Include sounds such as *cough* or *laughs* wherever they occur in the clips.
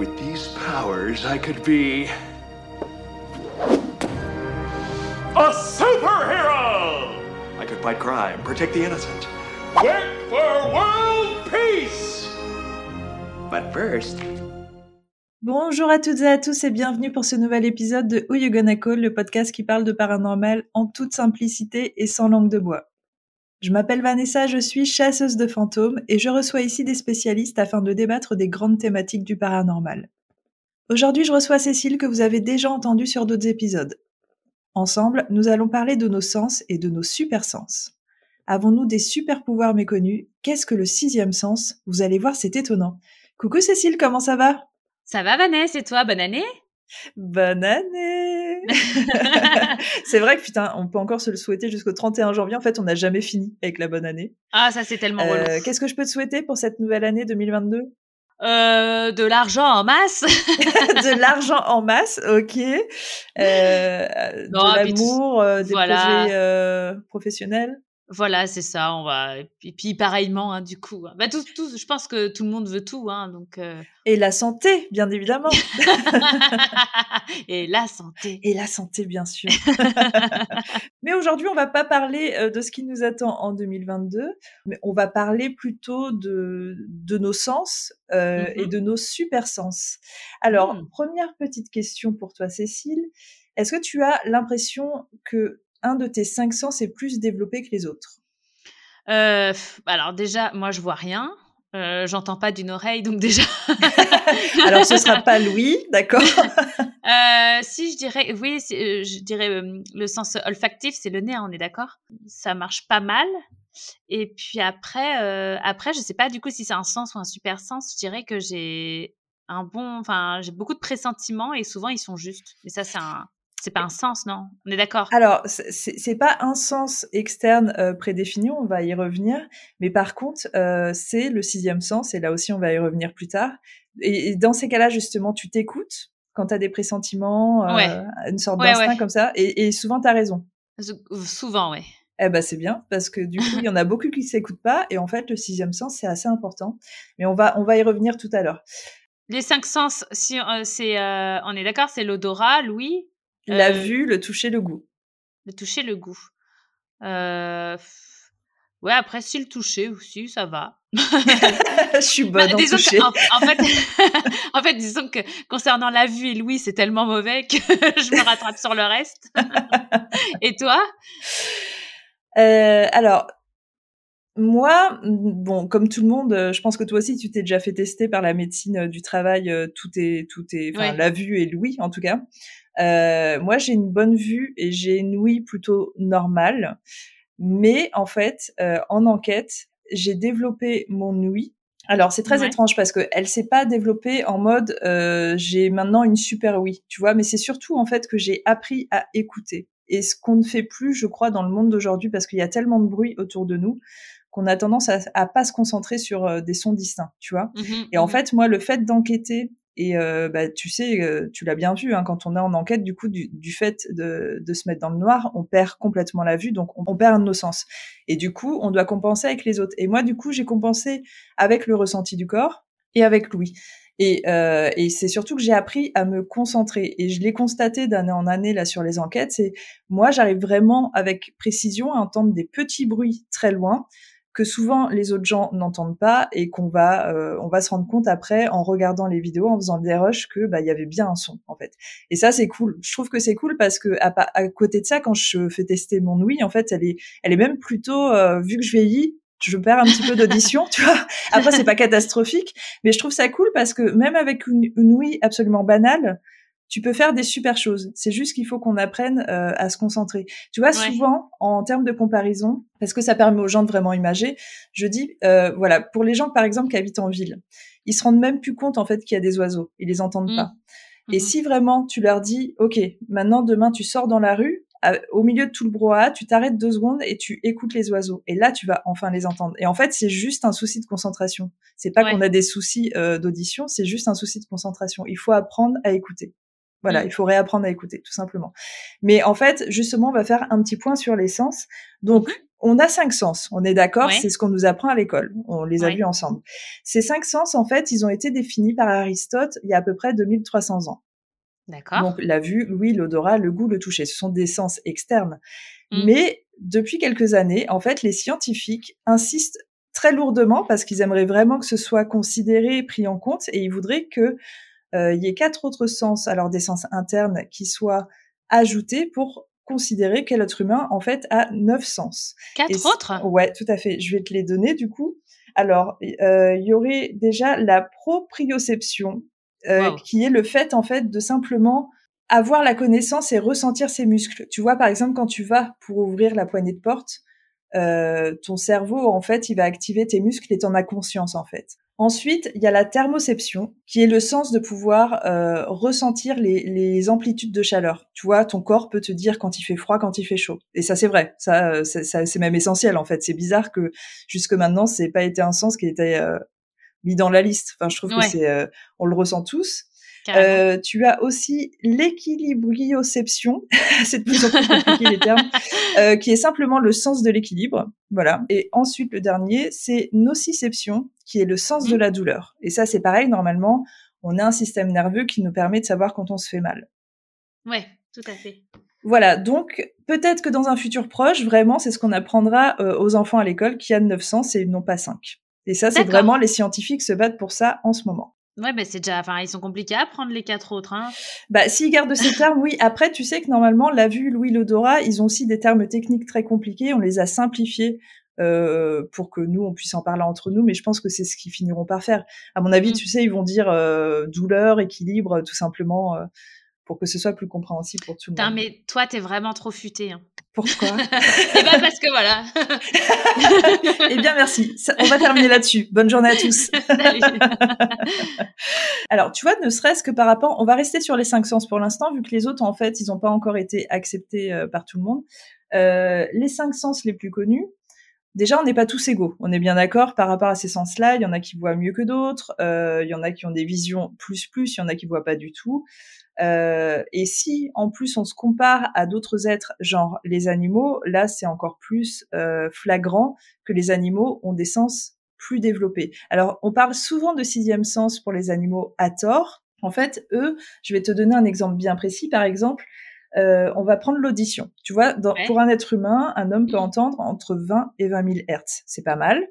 With these powers, I could be. A superhero! I could fight crime, protect the innocent. Work for world peace! But first. Bonjour à toutes et à tous et bienvenue pour ce nouvel épisode de Who You Gonna Call, le podcast qui parle de paranormal en toute simplicité et sans langue de bois. Je m'appelle Vanessa, je suis chasseuse de fantômes et je reçois ici des spécialistes afin de débattre des grandes thématiques du paranormal. Aujourd'hui, je reçois Cécile que vous avez déjà entendue sur d'autres épisodes. Ensemble, nous allons parler de nos sens et de nos super sens. Avons-nous des super pouvoirs méconnus? Qu'est-ce que le sixième sens? Vous allez voir, c'est étonnant. Coucou Cécile, comment ça va? Ça va Vanessa et toi, bonne année? Bonne année *laughs* C'est vrai que putain, on peut encore se le souhaiter jusqu'au 31 janvier. En fait, on n'a jamais fini avec la bonne année. Ah, ça c'est tellement relou. Euh, Qu'est-ce que je peux te souhaiter pour cette nouvelle année 2022 euh, de l'argent en masse. *laughs* de l'argent en masse, ok. Euh, Non, de l'amour, euh, des voilà. projets euh, professionnels. Voilà, c'est ça. On va. Et puis, pareillement, hein, du coup. Bah, tout, tout, je pense que tout le monde veut tout, hein, donc. euh, Et la santé, bien évidemment. *laughs* et la santé. Et la santé, bien sûr. *laughs* mais aujourd'hui, on va pas parler euh, de ce qui nous attend en 2022, mais on va parler plutôt de, de nos sens euh, et de nos super sens. Alors, Mm. première petite question pour toi, Cécile. Est-ce que tu as l'impression que un de tes cinq sens est plus développé que les autres Euh, alors déjà, moi je vois rien. Euh, J'entends pas d'une oreille, donc déjà. *laughs* Alors, ce sera pas Louis, d'accord? *laughs* Euh, si je dirais, oui, je dirais le sens olfactif, c'est le nez, hein, on est d'accord? Ça marche pas mal. Et puis après, après, je sais pas du coup si c'est un sens ou un super sens. Je dirais que j'ai un bon, enfin, j'ai beaucoup de pressentiments et souvent ils sont justes. Mais ça, c'est un, c'est pas un sens, non? On est d'accord? Alors, c'est- pas un sens externe euh, prédéfini, on va y revenir, mais par contre, euh, c'est le sixième sens, et là aussi, on va y revenir plus tard. Et, et dans ces cas-là, justement, tu t'écoutes quand tu as des pressentiments, euh, Ouais. une sorte Ouais, d'instinct ouais. comme ça, et, et souvent, tu as raison. Souvent, ouais. Eh ben, c'est bien, parce que du coup, il y en a *laughs* beaucoup qui s'écoutent pas, et en fait, le sixième sens, c'est assez important. Mais on va, on va y revenir tout à l'heure. Les cinq sens, si euh, c'est, euh, on est d'accord, c'est l'odorat, l'ouïe, La vue, le toucher, le goût. le toucher, le goût. Euh, Ouais, après, si le toucher aussi, ça va. *laughs* Je suis *laughs* Bah, bonne en disons toucher. que, en, en fait, *laughs* en fait, disons que concernant la vue et l'ouïe, c'est tellement mauvais que je me rattrape sur le reste. et toi? Euh, alors, moi, mm, bon, comme tout le monde, je pense que toi aussi, tu t'es déjà fait tester par la médecine du travail, tout est, tout est, enfin, la vue et l'ouïe, en tout cas. Euh, moi, j'ai une bonne vue et j'ai une ouïe plutôt normale. Mais en fait, euh, en enquête, j'ai développé mon ouïe. Alors, c'est très Ouais. étrange parce que elle s'est pas développée en mode euh, j'ai maintenant une super ouïe, tu vois. Mais c'est surtout en fait que j'ai appris à écouter. Et ce qu'on ne fait plus, je crois, dans le monde d'aujourd'hui, parce qu'il y a tellement de bruit autour de nous, qu'on a tendance à, à pas se concentrer sur euh, des sons distincts, tu vois. Mhm, Et en mhm. fait, moi, le fait d'enquêter, et euh, bah, tu sais, euh, tu l'as bien vu, hein, quand on est en enquête, du coup, du, fait de, se mettre dans le noir, on perd complètement la vue, donc on, perd nos sens. Et du coup, on doit compenser avec les autres. Et moi, du coup, j'ai compensé avec le ressenti du corps et avec l'ouïe. Et, euh, et c'est surtout que j'ai appris à me concentrer. Et je l'ai constaté d'année en année là sur les enquêtes. C'est moi, j'arrive vraiment avec précision à entendre des petits bruits très loin que souvent les autres gens n'entendent pas et qu'on va euh, on va se rendre compte après en regardant les vidéos en faisant des rushs que bah il y avait bien un son en fait. Et ça c'est cool. Je trouve que c'est cool parce que à, à côté de ça quand je fais tester mon ouïe en fait elle est elle est même plutôt euh, vu que je vieillis je perds un petit peu d'audition *laughs* tu vois. Après c'est pas catastrophique mais je trouve ça cool parce que même avec une, une ouïe absolument banale tu peux faire des super choses. C'est juste qu'il faut qu'on apprenne euh, à se concentrer. Tu vois, Ouais. souvent, en termes de comparaison, parce que ça permet aux gens de vraiment imager, je dis, euh, voilà, pour les gens, par exemple, qui habitent en ville, ils se rendent même plus compte, en fait, qu'il y a des oiseaux. Ils les entendent Mhm. pas. Et Mhm. si vraiment tu leur dis, OK, maintenant, demain, tu sors dans la rue, au milieu de tout le brouhaha, tu t'arrêtes deux secondes et tu écoutes les oiseaux. Et là, tu vas enfin les entendre. Et en fait, c'est juste un souci de concentration. C'est pas Ouais. qu'on a des soucis euh, d'audition, c'est juste un souci de concentration. Il faut apprendre à écouter. Voilà, Mm. il faut réapprendre à écouter, tout simplement. Mais en fait, justement, on va faire un petit point sur les sens. Donc, on a cinq sens, on est d'accord, c'est ce qu'on nous apprend à l'école, on les a vus ensemble. Ces cinq sens, en fait, ils ont été définis par Aristote il y a à peu près 2300 ans. D'accord. Donc la vue, l'ouïe, l'odorat, le goût, le toucher, ce sont des sens externes. Mmh. Mais depuis quelques années, en fait, les scientifiques insistent très lourdement parce qu'ils aimeraient vraiment que ce soit considéré, pris en compte, et ils voudraient que il y ait quatre autres sens, alors des sens internes, qui soient ajoutés pour considérer quel être humain, en fait, a neuf sens. Quatre autres? Ouais, tout à fait. Je vais te les donner, du coup. Alors, euh, il y aurait déjà la proprioception, euh, qui est le fait, en fait, de simplement avoir la connaissance et ressentir ses muscles. Tu vois, par exemple, quand tu vas pour ouvrir la poignée de porte, euh, ton cerveau, en fait, il va activer tes muscles et t'en as conscience, en fait. Ensuite, il y a la thermoception, qui est le sens de pouvoir euh, ressentir les, les, amplitudes de chaleur. Tu vois, ton corps peut te dire quand il fait froid, quand il fait chaud. Et ça, c'est vrai. Ça, c'est même essentiel, en fait. C'est bizarre que jusque maintenant, c'est pas été un sens qui était euh, mis dans la liste. Enfin, je trouve que c'est, euh, on le ressent tous. Euh, tu as aussi l'équilibrioception, *laughs* c'est de plus en plus compliqué les termes, *laughs* euh, qui est simplement le sens de l'équilibre. Voilà. Et ensuite, le dernier, c'est nociception, qui est le sens de mmh. la douleur. Et ça, c'est pareil, normalement, on a un système nerveux qui nous permet de savoir quand on se fait mal. Ouais, tout à fait. Voilà, donc peut-être que dans un futur proche, vraiment, c'est ce qu'on apprendra euh, aux enfants à l'école qui a 900 et non pas 5. Et ça, c'est vraiment les scientifiques se battent pour ça en ce moment. Ouais, mais c'est déjà, enfin, ils sont compliqués à prendre les quatre autres. Hein. Bah, s'ils gardent ces termes, oui. Après, tu sais que normalement, la vue, l'ouïe, l'odorat, ils ont aussi des termes techniques très compliqués. On les a simplifiés euh, pour que nous, on puisse en parler entre nous. Mais je pense que c'est ce qu'ils finiront par faire. À mon avis, mmh. tu sais, ils vont dire euh, douleur, équilibre, tout simplement, euh, pour que ce soit plus compréhensible pour tout le monde. mais toi, t'es vraiment trop futé. Hein. Pourquoi *laughs* Eh ben parce que voilà. *laughs* eh bien merci. On va terminer là-dessus. Bonne journée à tous. *laughs* Alors tu vois, ne serait-ce que par rapport, on va rester sur les cinq sens pour l'instant, vu que les autres en fait, ils n'ont pas encore été acceptés euh, par tout le monde. Euh, les cinq sens les plus connus. Déjà, on n'est pas tous égaux. On est bien d'accord par rapport à ces sens-là. Il y en a qui voient mieux que d'autres. Euh, il y en a qui ont des visions plus plus. Il y en a qui voient pas du tout. Euh, et si en plus on se compare à d'autres êtres, genre les animaux, là c'est encore plus euh, flagrant que les animaux ont des sens plus développés. Alors on parle souvent de sixième sens pour les animaux à tort. En fait, eux, je vais te donner un exemple bien précis. Par exemple, euh, on va prendre l'audition. Tu vois, pour un être humain, un homme peut entendre entre 20 et 20 000 hertz. C'est pas mal.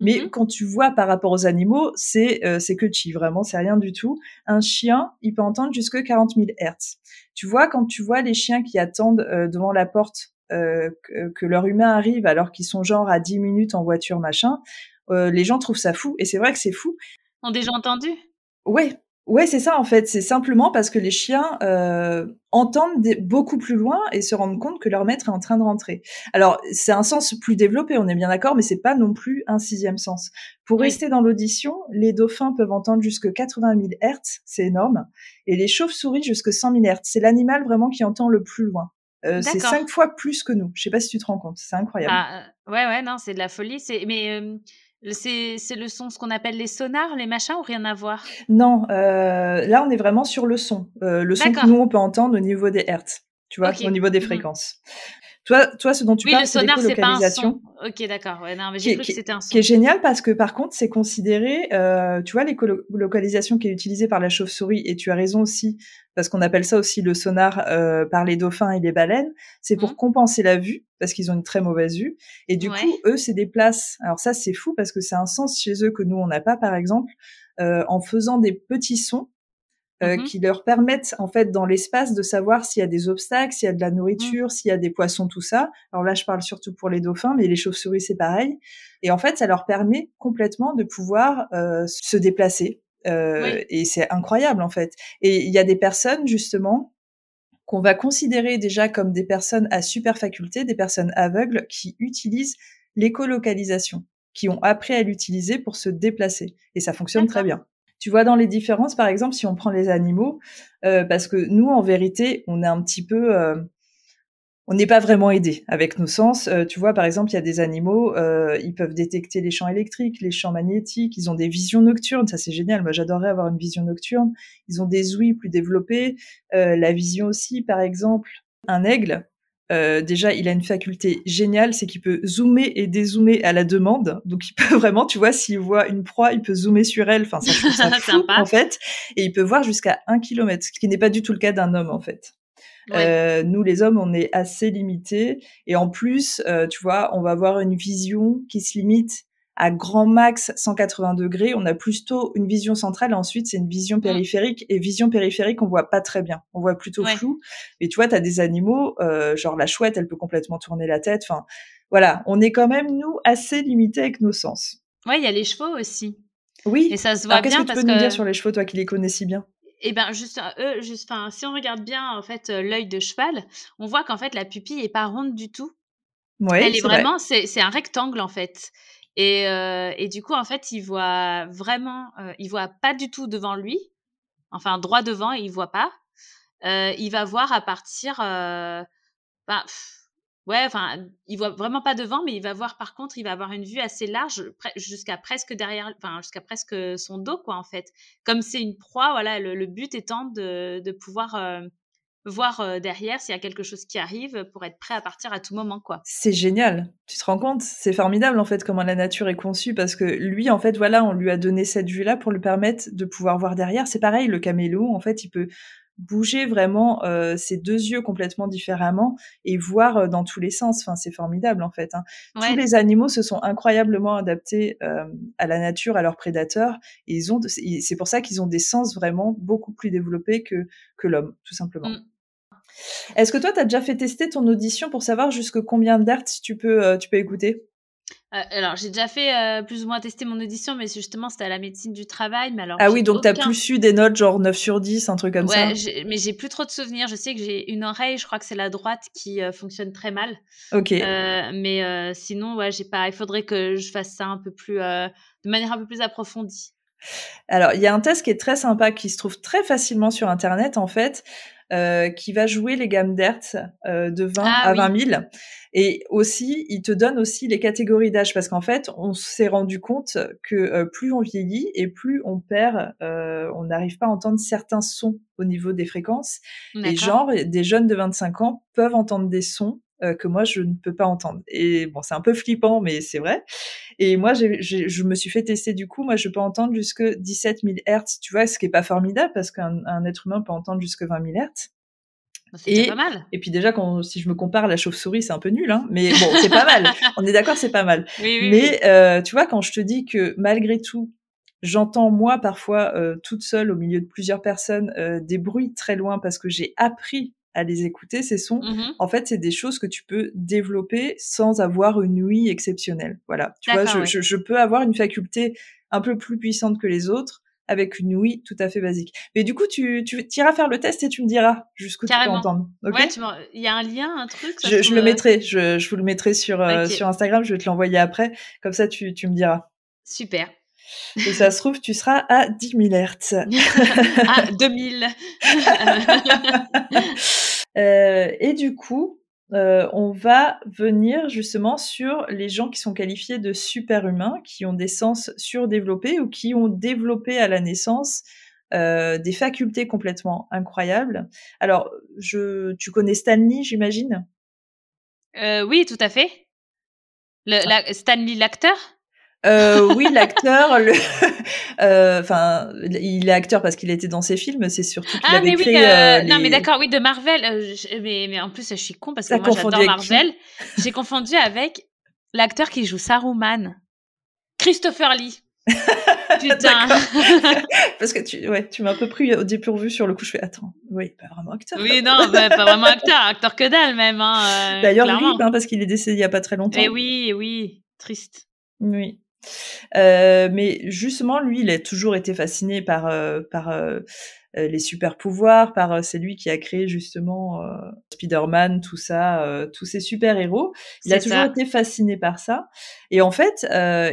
Mais mmh quand tu vois par rapport aux animaux, c'est euh, c'est que chi, vraiment, c'est rien du tout. Un chien, il peut entendre jusque 40 000 hertz. Tu vois, quand tu vois les chiens qui attendent euh, devant la porte euh, que, leur humain arrive alors qu'ils sont genre à 10 minutes en voiture, machin, les gens trouvent ça fou. Et c'est vrai que c'est fou. Ont déjà entendu? Ouais, Ouais, c'est ça en fait. C'est simplement parce que les chiens euh, entendent beaucoup plus loin et se rendent compte que leur maître est en train de rentrer. Alors c'est un sens plus développé, on est bien d'accord, mais c'est pas non plus un sixième sens. Pour rester dans l'audition, les dauphins peuvent entendre jusque 80 000 Hertz, c'est énorme, et les chauves-souris jusque 100 000 Hertz. C'est l'animal vraiment qui entend le plus loin. Euh, c'est cinq fois plus que nous. Je sais pas si tu te rends compte, c'est incroyable. Ah, ouais, ouais, non, c'est de la folie. C'est mais euh, c'est le son, ce qu'on appelle les sonars, les machins, ou rien à voir? Non, euh, là on est vraiment sur le son. Euh, le son que nous on peut entendre au niveau des hertz, tu vois, au niveau des mmh fréquences. Toi, toi, ce dont tu parles, c'est l'écolocalisation. Ok, d'accord. Ouais, non, mais j'ai cru que c'était un son. Qui est génial parce que par contre, c'est considéré, euh, tu vois, l'écolocalisation qui est utilisée par la chauve-souris, et tu as raison aussi, parce qu'on appelle ça aussi le sonar euh, par les dauphins et les baleines, c'est pour mmh. compenser la vue, parce qu'ils ont une très mauvaise vue. Et du coup, eux, c'est des places. Alors ça, c'est fou parce que c'est un sens chez eux que nous, on n'a pas, par exemple, euh, en faisant des petits sons euh, mmh qui leur permettent en fait dans l'espace de savoir s'il y a des obstacles, s'il y a de la mmh. nourriture, s'il y a des poissons, tout ça. Alors là, je parle surtout pour les dauphins, mais les chauves-souris c'est pareil. Et en fait, ça leur permet complètement de pouvoir euh, se déplacer. Euh, Et c'est incroyable en fait. Et il y a des personnes justement qu'on va considérer déjà comme des personnes à super faculté, des personnes aveugles qui utilisent l'écolocalisation, qui ont appris à l'utiliser pour se déplacer. Et ça fonctionne très bien. Tu vois dans les différences, par exemple, si on prend les animaux, euh, parce que nous, en vérité, on est un petit peu, euh, on n'est pas vraiment aidé avec nos sens. Euh, tu vois, par exemple, il y a des animaux, ils peuvent détecter les champs électriques, les champs magnétiques, ils ont des visions nocturnes, ça c'est génial. Moi, j'adorerais avoir une vision nocturne. Ils ont des ouïes plus développées, la vision aussi, par exemple. Un aigle, euh, déjà, il a une faculté géniale, c'est qu'il peut zoomer et dézoomer à la demande. Donc, il peut *laughs* vraiment, tu vois, s'il voit une proie, il peut zoomer sur elle. Enfin, ça, je ça *laughs* fou, en fait. Et il peut voir jusqu'à un kilomètre, ce qui n'est pas du tout le cas d'un homme, en fait. Euh, nous, les hommes, on est assez limités. Et en plus, euh, tu vois, on va avoir une vision qui se limite à grand max 180 degrés, on a plutôt une vision centrale et ensuite c'est une vision mm. périphérique. Et vision périphérique, on voit pas très bien, on voit plutôt flou. Et tu vois, tu as des animaux, euh, genre la chouette, elle peut complètement tourner la tête. Enfin, voilà, on est quand même, nous, assez limité avec nos sens. Ouais, il y a les chevaux aussi. Oui. Et ça se voit bien que tu peux nous dire sur les chevaux, toi qui les connais si bien? Eh ben juste, eux, juste, si on regarde bien en fait l'œil de cheval, on voit qu'en fait la pupille est pas ronde du tout. Ouais, Elle est, vraiment, c'est un rectangle en fait. Et, euh, et, du coup, en fait, il voit vraiment, euh, il voit pas du tout devant lui, enfin droit devant, il voit pas. Euh, il va voir à partir, euh, bah, ouais, enfin, il voit vraiment pas devant, mais il va voir par contre, il va avoir une vue assez large, jusqu'à presque derrière, enfin jusqu'à presque son dos, quoi, en fait. Comme c'est une proie, voilà, le, le, but étant de, de pouvoir euh, voir euh, derrière s'il y a quelque chose qui arrive pour être prêt à partir à tout moment quoi. C'est génial. Tu te rends compte? C'est formidable en fait comment la nature est conçue parce que lui en fait voilà, on lui a donné cette vue là pour lui permettre de pouvoir voir derrière. C'est pareil le caméléon en fait, il peut bouger vraiment euh, ses deux yeux complètement différemment et voir euh, dans tous les sens. Enfin, c'est formidable en fait. Hein. Tous les animaux se sont incroyablement adaptés euh, à la nature, à leurs prédateurs. Et ils ont, c'est pour ça qu'ils ont des sens vraiment beaucoup plus développés que que l'homme, tout simplement. Mmh. Est-ce que toi, tu as déjà fait tester ton audition pour savoir jusque combien d'hertz tu peux, euh, tu peux écouter? Euh, alors, j'ai déjà fait euh, plus ou moins tester mon audition, mais justement, c'était à la médecine du travail. Mais alors, ah oui, donc tu as plus su des notes genre 9 sur 10, un truc comme ça? Ouais, mais j'ai plus trop de souvenirs. Je sais que j'ai une oreille, je crois que c'est la droite qui fonctionne très mal. Ok. mais sinon, ouais, j'ai pas. Il faudrait que je fasse ça un peu plus, de manière un peu plus approfondie. Alors, il y a un test qui est très sympa, qui se trouve très facilement sur Internet, en fait. Euh, qui va jouer les gammes d'hertz euh, de 20 ah à 20 000. Et aussi, il te donne aussi les catégories d'âge parce qu'en fait, on s'est rendu compte que euh, plus on vieillit et plus on perd, on n'arrive pas à entendre certains sons au niveau des fréquences. Et genre, des jeunes de 25 ans peuvent entendre des sons que moi je ne peux pas entendre. Et bon, c'est un peu flippant, mais c'est vrai. Et moi, je me suis fait tester du coup. Moi, je peux entendre jusque 17 000 Hertz, tu vois, ce qui est pas formidable parce qu'un être humain peut entendre jusque 20 000 Hertz. Bah, et, pas mal. et puis déjà, quand, si je me compare à la chauve-souris, c'est un peu nul, hein, mais bon, c'est pas mal. *laughs* On est d'accord, c'est pas mal. mais euh, tu vois, quand je te dis que malgré tout, j'entends moi parfois euh, toute seule au milieu de plusieurs personnes euh, des bruits très loin parce que j'ai appris à les écouter, ces sons. Mmh en fait, c'est des choses que tu peux développer sans avoir une ouïe exceptionnelle. Voilà. Tu vois, je, je, peux avoir une faculté un peu plus puissante que les autres avec une ouïe tout à fait basique. Mais du coup, tu, tu iras faire le test et tu me diras jusqu'où tu peux entendre. ouais, il y a un lien, un truc. je, le mettrai, je, je, vous le mettrai sur, euh, sur Instagram, je vais te l'envoyer après. Comme ça, tu, tu me diras. Super. Et ça se trouve, tu seras à 10 000 Hertz. *laughs* ah, 2000. *laughs* euh, et du coup, euh, on va venir justement sur les gens qui sont qualifiés de super-humains, qui ont des sens surdéveloppés ou qui ont développé à la naissance euh, des facultés complètement incroyables. Alors, je, tu connais Stanley, j'imagine? Euh, Oui, tout à fait. Le, la, Stanley, l'acteur? Euh, oui, l'acteur, le, *laughs* euh, enfin, il est acteur parce qu'il était dans ses films. C'est surtout qu'il ah, avait mais créé. Oui, euh, Non, mais d'accord, oui, de Marvel. mais, mais en plus, je suis con parce que moi j'adore Marvel. J'ai confondu avec l'acteur qui joue Saruman, Christopher Lee. *laughs* Putain. *laughs* parce que tu, ouais, tu m'as un peu pris au dépourvu sur le coup. Je fais attends, oui, pas vraiment acteur. Oui, non, bah, pas vraiment acteur, acteur que dalle même. Hein, D'ailleurs, oui, hein, parce qu'il est décédé il y a pas très longtemps. Et eh oui, oui, triste. Oui. Euh, mais justement, lui, il a toujours été fasciné par euh, par euh, les super pouvoirs, par c'est lui qui a créé justement Spider-Man, tout ça, tous ces super héros. Il a toujours été fasciné par ça. Et en fait,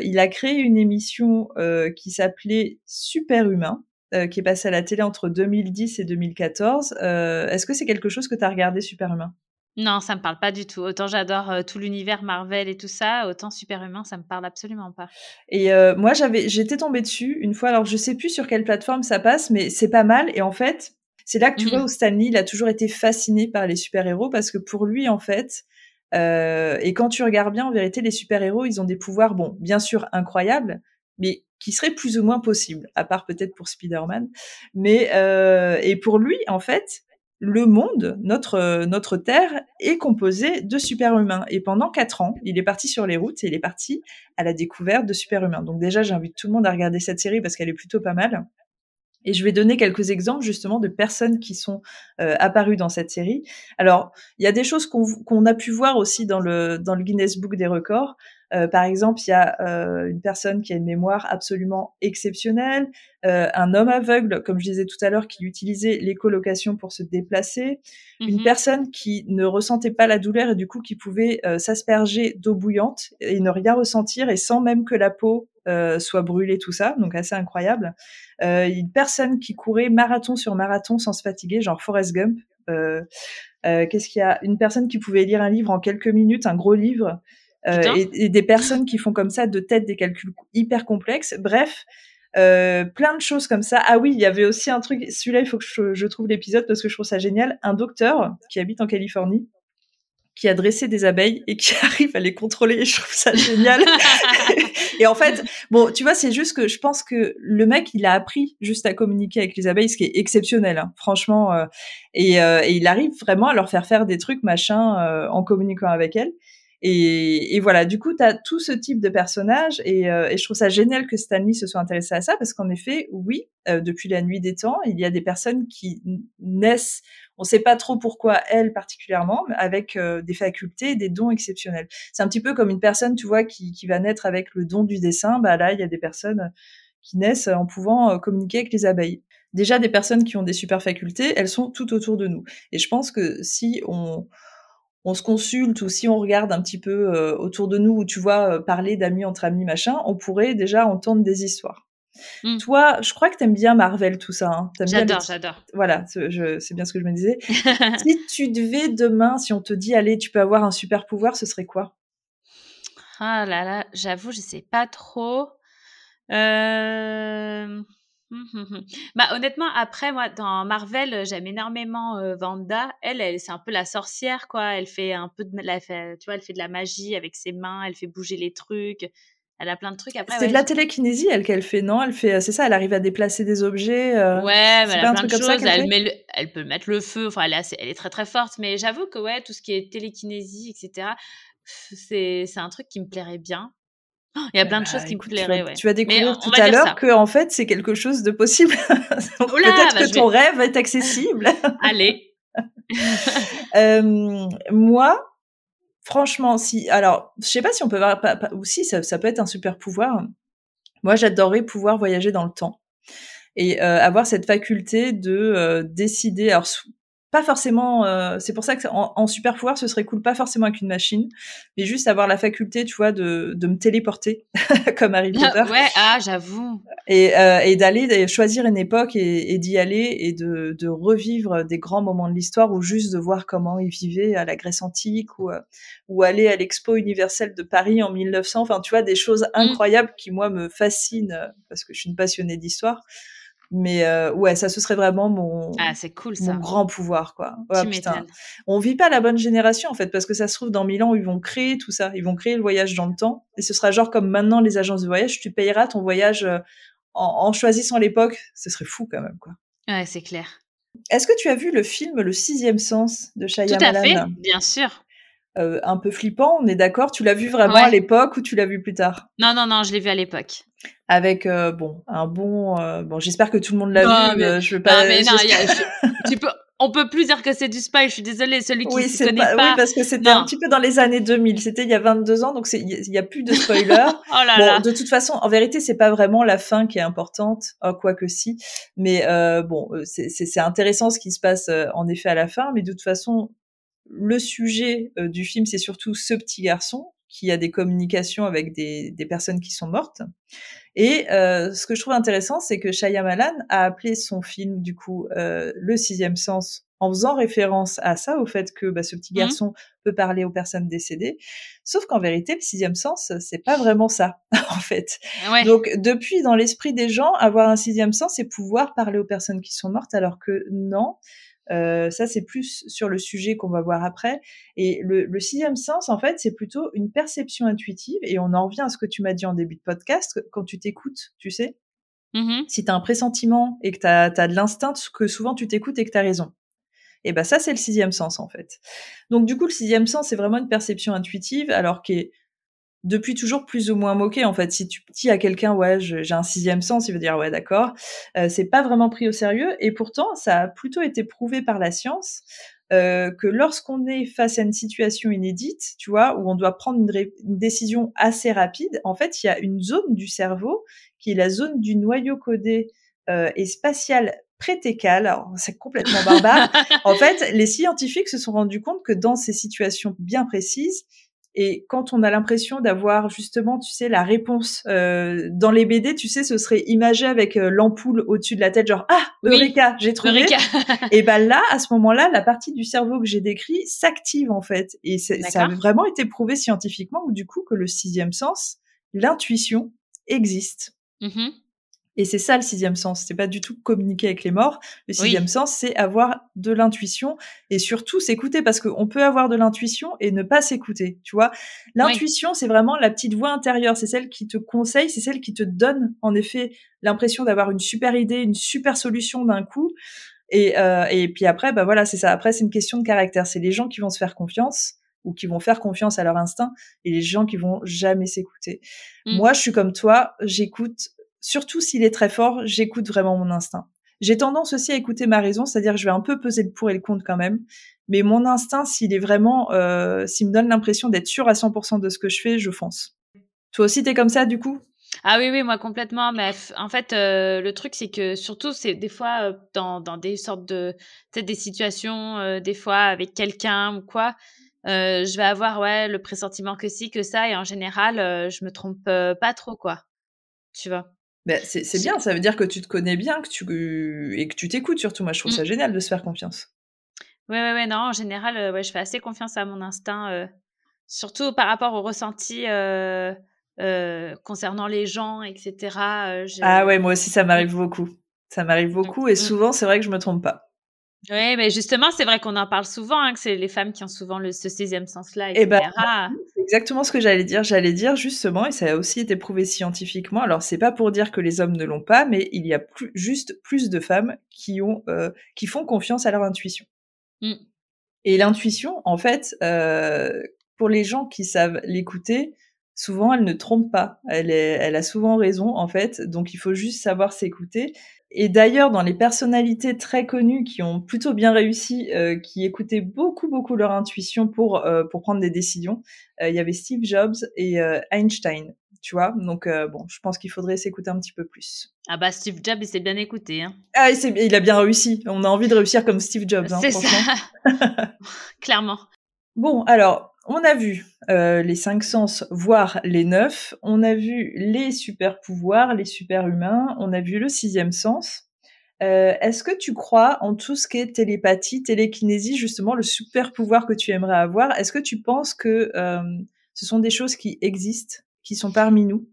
il a créé une émission qui s'appelait Super Humain. qui est passée à la télé entre 2010 et 2014. Est-ce que c'est quelque chose que tu as regardé, Super Humain non, ça me parle pas du tout. Autant j'adore euh, tout l'univers Marvel et tout ça, autant Superhumain, ça me parle absolument pas. Et euh, moi, j'avais, j'étais tombée dessus une fois. Alors, je sais plus sur quelle plateforme ça passe, mais c'est pas mal. Et en fait, C'est là que tu vois où Stanley, il a toujours été fasciné par les super-héros parce que pour lui, en fait, euh, et quand tu regardes bien, en vérité, les super-héros, ils ont des pouvoirs, bon, bien sûr, incroyables, mais qui seraient plus ou moins possibles, à part peut-être pour Spider-Man. Mais et pour lui, en fait, le monde, notre euh, notre Terre, est composé de super-humains. Et pendant quatre ans, il est parti sur les routes et il est parti à la découverte de super-humains. Donc déjà, j'invite tout le monde à regarder cette série parce qu'elle est plutôt pas mal. Et je vais donner quelques exemples justement de personnes qui sont euh, apparues dans cette série. Alors, il y a des choses qu'on qu'on a pu voir aussi dans le, dans le Guinness Book des records. Euh, par exemple, il y a euh, une personne qui a une mémoire absolument exceptionnelle, euh, un homme aveugle, comme je disais tout à l'heure, qui utilisait l'écolocation pour se déplacer, une Mhm. personne qui ne ressentait pas la douleur et du coup qui pouvait s'asperger d'eau bouillante et ne rien ressentir et sans même que la peau soit brûlée, tout ça, donc assez incroyable. Une personne qui courait marathon sur marathon sans se fatiguer, genre Forrest Gump. Qu'est-ce qu'il y a? Une personne qui pouvait lire un livre en quelques minutes, un gros livre. Euh, et, et des personnes qui font comme ça de tête des calculs hyper complexes. Bref, euh, plein de choses comme ça. Ah oui, il y avait aussi un truc. Celui-là, il faut que je, je trouve l'épisode parce que je trouve ça génial. Un docteur qui habite en Californie qui a dressé des abeilles et qui *laughs* arrive à les contrôler. Et je trouve ça génial. *laughs* et en fait, bon, tu vois, c'est juste que je pense que le mec, il a appris juste à communiquer avec les abeilles, ce qui est exceptionnel, hein, franchement. euh, et, euh, et il arrive vraiment à leur faire faire des trucs, machin, euh, en communiquant avec elles. Et, et voilà, du coup, tu as tout ce type de personnages et, euh, et je trouve ça génial que Stanley se soit intéressé à ça parce qu'en effet, oui, euh, depuis la nuit des temps, il y a des personnes qui naissent, on sait pas trop pourquoi elles particulièrement, mais avec euh, des facultés, des dons exceptionnels. C'est un petit peu comme une personne, tu vois, qui, qui va naître avec le don du dessin. Bah là, il y a des personnes qui naissent en pouvant euh, communiquer avec les abeilles. Déjà, des personnes qui ont des super facultés, elles sont tout autour de nous. Et je pense que si on on se consulte ou si on regarde un petit peu euh, autour de nous, où tu vois euh, parler d'amis entre amis, machin, on pourrait déjà entendre des histoires. Mm. Toi, je crois que t'aimes bien Marvel, tout ça. Hein. Les- J'adore, j'adore. Voilà, c'est bien ce que je me disais. *laughs* si tu devais demain, si on te dit, allez, tu peux avoir un super pouvoir, ce serait quoi? Ah là là, j'avoue, je sais pas trop. Euh... hum. Bah honnêtement, après moi dans Marvel, j'aime énormément euh, Wanda. Elle, elle c'est un peu la sorcière quoi. Elle fait un peu de la, tu vois, elle fait de la magie avec ses mains. Elle fait bouger les trucs. Elle a plein de trucs. Après, C'est ouais, de la je- télékinésie, elle, qu'elle fait, non? Elle fait, c'est ça, elle arrive à déplacer des objets. euh, Ouais, mais elle a un plein de truc comme ça choses. Elle, met le- elle peut mettre le feu. Enfin, elle assez- elle est très très forte. Mais j'avoue que ouais, tout ce qui est télékinésie, etc. C'est c'est un truc qui me plairait bien. Il y a plein de Bah, choses qui me plairaient, vas, ouais. tu vas découvrir on- tout va à l'heure que en fait c'est quelque chose de possible. *laughs* Peut-être bah, que ton vais- rêve est accessible. *laughs* Allez. *laughs* Euh, moi, franchement, si, alors, je sais pas si on peut pas- ou si ça, ça peut être un super pouvoir. Moi, j'adorerais pouvoir voyager dans le temps et euh, avoir cette faculté de euh, décider. Alors, pas forcément. euh, c'est pour ça que en, en super pouvoir, ce serait cool, pas forcément avec une machine, mais juste avoir la faculté, tu vois, de, de me téléporter *laughs* comme Harry Potter ouais, ah, j'avoue. et, euh, et d'aller choisir une époque et, et d'y aller et de, de revivre des grands moments de l'histoire ou juste de voir comment ils vivaient à la Grèce antique ou, euh, ou aller à l'expo universelle de Paris en 1900. Enfin, tu vois, des choses incroyables qui, moi, me fascinent euh, parce que je suis une passionnée d'histoire. Mais euh, ouais, ça, ce serait vraiment mon, Ah, c'est cool mon ça. grand pouvoir, quoi. Ouais, putain. On vit pas la bonne génération, en fait, parce que ça se trouve, dans mille ans, ils vont créer tout ça. Ils vont créer le voyage dans le temps. Et ce sera genre comme maintenant les agences de voyage, tu payeras ton voyage euh, en, en choisissant l'époque. Ce serait fou quand même, quoi. Ouais, c'est clair. Est-ce que tu as vu le film Le Sixième Sens de Tout à Shyamalan? fait, bien sûr. Euh, Un peu flippant, on est d'accord? Tu l'as vu vraiment Ouais. à l'époque ou tu l'as vu plus tard? Non, non, non, je l'ai vu à l'époque. Avec euh, bon un bon euh, bon. J'espère que tout le monde l'a Non, vu. mais- je veux pas. non, mais non, il y a- j'espère- je- tu peux, on peut plus dire que c'est du spoil. Je suis désolée, celui qui Oui, ne c'est connaît pas, pas. oui, parce que c'était Non. un petit peu dans les années 2000. C'était il y a 22 ans, donc il y a plus de spoilers. *laughs* Oh là Bon, là. de toute façon, en vérité, c'est pas vraiment la fin qui est importante, oh, quoique si. Mais bon, c'est- c'est c'est intéressant ce qui se passe en effet à la fin. Mais de toute façon, le sujet euh, du film, c'est surtout ce petit garçon qui a des communications avec des, des personnes qui sont mortes. Et euh, ce que je trouve intéressant, c'est que Shyamalan a appelé son film du coup euh, Le Sixième Sens en faisant référence à ça, au fait que bah, ce petit Mmh. garçon peut parler aux personnes décédées. Sauf qu'en vérité, le sixième sens, c'est pas vraiment ça, *laughs* en fait. Ouais. Donc, depuis, dans l'esprit des gens, avoir un sixième sens, c'est pouvoir parler aux personnes qui sont mortes, alors que non. Euh, ça, c'est plus sur le sujet qu'on va voir après. Et le, le sixième sens, en fait, c'est plutôt une perception intuitive. Et on en revient à ce que tu m'as dit en début de podcast, quand tu t'écoutes, tu sais, Mhm. si tu as un pressentiment et que tu as, de l'instinct, que souvent tu t'écoutes et que tu as raison. Et ben ça, c'est le sixième sens, en fait. Donc, du coup, le sixième sens, c'est vraiment une perception intuitive, alors qui est depuis toujours plus ou moins moqué en fait. Si tu dis à quelqu'un ouais j'ai un sixième sens, il veut dire ouais d'accord. Euh, c'est pas vraiment pris au sérieux et pourtant ça a plutôt été prouvé par la science euh, que lorsqu'on est face à une situation inédite, tu vois, où on doit prendre une, décision assez rapide, en fait il y a une zone du cerveau qui est la zone du noyau codé euh, et spatial prétécal. Alors c'est complètement barbare. *laughs* en fait, les scientifiques se sont rendus compte que dans ces situations bien précises, et quand on a l'impression d'avoir justement, tu sais, la réponse euh, dans les BD, tu sais, ce serait imagé avec euh, l'ampoule au-dessus de la tête, genre ah, Oui. Eureka, j'ai trouvé. Eureka. *laughs* Et ben là, à ce moment-là, la partie du cerveau que j'ai décrit s'active en fait, et ça a vraiment été prouvé scientifiquement, ou du coup que le sixième sens, l'intuition, existe. Mhm. Et c'est ça le sixième sens. C'est pas du tout communiquer avec les morts. Le Oui. sixième sens, c'est avoir de l'intuition et surtout s'écouter parce qu'on peut avoir de l'intuition et ne pas s'écouter. Tu vois, l'intuition, c'est vraiment la petite voix intérieure. C'est celle qui te conseille, c'est celle qui te donne en effet l'impression d'avoir une super idée, une super solution d'un coup. Et, euh, et puis après, bah voilà, c'est ça. Après, c'est une question de caractère. C'est les gens qui vont se faire confiance ou qui vont faire confiance à leur instinct et les gens qui vont jamais s'écouter. Mm. Moi, je suis comme toi, j'écoute, surtout s'il est très fort, j'écoute vraiment mon instinct. J'ai tendance aussi à écouter ma raison, c'est-à-dire je vais un peu peser le pour et le contre quand même. Mais mon instinct, s'il est vraiment, euh, s'il me donne l'impression d'être sûr à 100% de ce que je fais, je fonce. Toi aussi, t'es comme ça, du coup? Ah oui, oui, moi complètement. Mais en fait, euh, le truc, c'est que surtout, c'est des fois euh, dans, des sortes de. Peut-être des situations, des fois avec quelqu'un ou quoi, je vais avoir ouais, le pressentiment que si, que ça. Et en général, je me trompe pas trop, quoi. Tu vois? Ben, C'est bien, ça veut dire que tu te connais bien que tu, et que tu t'écoutes surtout. Moi, je trouve ça génial de se faire confiance. Ouais, ouais, ouais, non, en général, euh, ouais, je fais assez confiance à mon instinct, euh, surtout par rapport au ressenti euh, concernant les gens, etc. Ah ouais, moi aussi, ça m'arrive beaucoup. Ça m'arrive beaucoup et Mm. souvent, c'est vrai que je me trompe pas. Ouais, mais justement, c'est vrai qu'on en parle souvent, hein, que c'est les femmes qui ont souvent le, ce sixième sens-là, Eh etc. ben, C'est exactement ce que j'allais dire. J'allais dire justement, et ça a aussi été prouvé scientifiquement. Alors, c'est pas pour dire que les hommes ne l'ont pas, mais il y a plus, juste plus de femmes qui ont, euh, qui font confiance à leur intuition. Mm. Et l'intuition, en fait, euh, pour les gens qui savent l'écouter, souvent elle ne trompe pas. Elle, est, elle a souvent raison, en fait. Donc, il faut juste savoir s'écouter. Et d'ailleurs, dans les personnalités très connues qui ont plutôt bien réussi, euh, qui écoutaient beaucoup, beaucoup leur intuition pour, euh, pour prendre des décisions, euh, il y avait Steve Jobs et euh, Einstein, tu vois? Donc, euh, bon, je pense qu'il faudrait s'écouter un petit peu plus. Ah bah Steve Jobs, il s'est bien écouté. Hein. Ah, c'est- il a bien réussi. On a envie de réussir comme Steve Jobs, hein, c'est ça, *laughs* clairement. Bon, alors, on a vu euh, les cinq sens, voire les neuf. On a vu les super pouvoirs, les super humains. On a vu le sixième sens. Euh, Est-ce que tu crois en tout ce qui est télépathie, télékinésie, justement le super pouvoir que tu aimerais avoir? Est-ce que tu penses que euh, ce sont des choses qui existent, qui sont parmi nous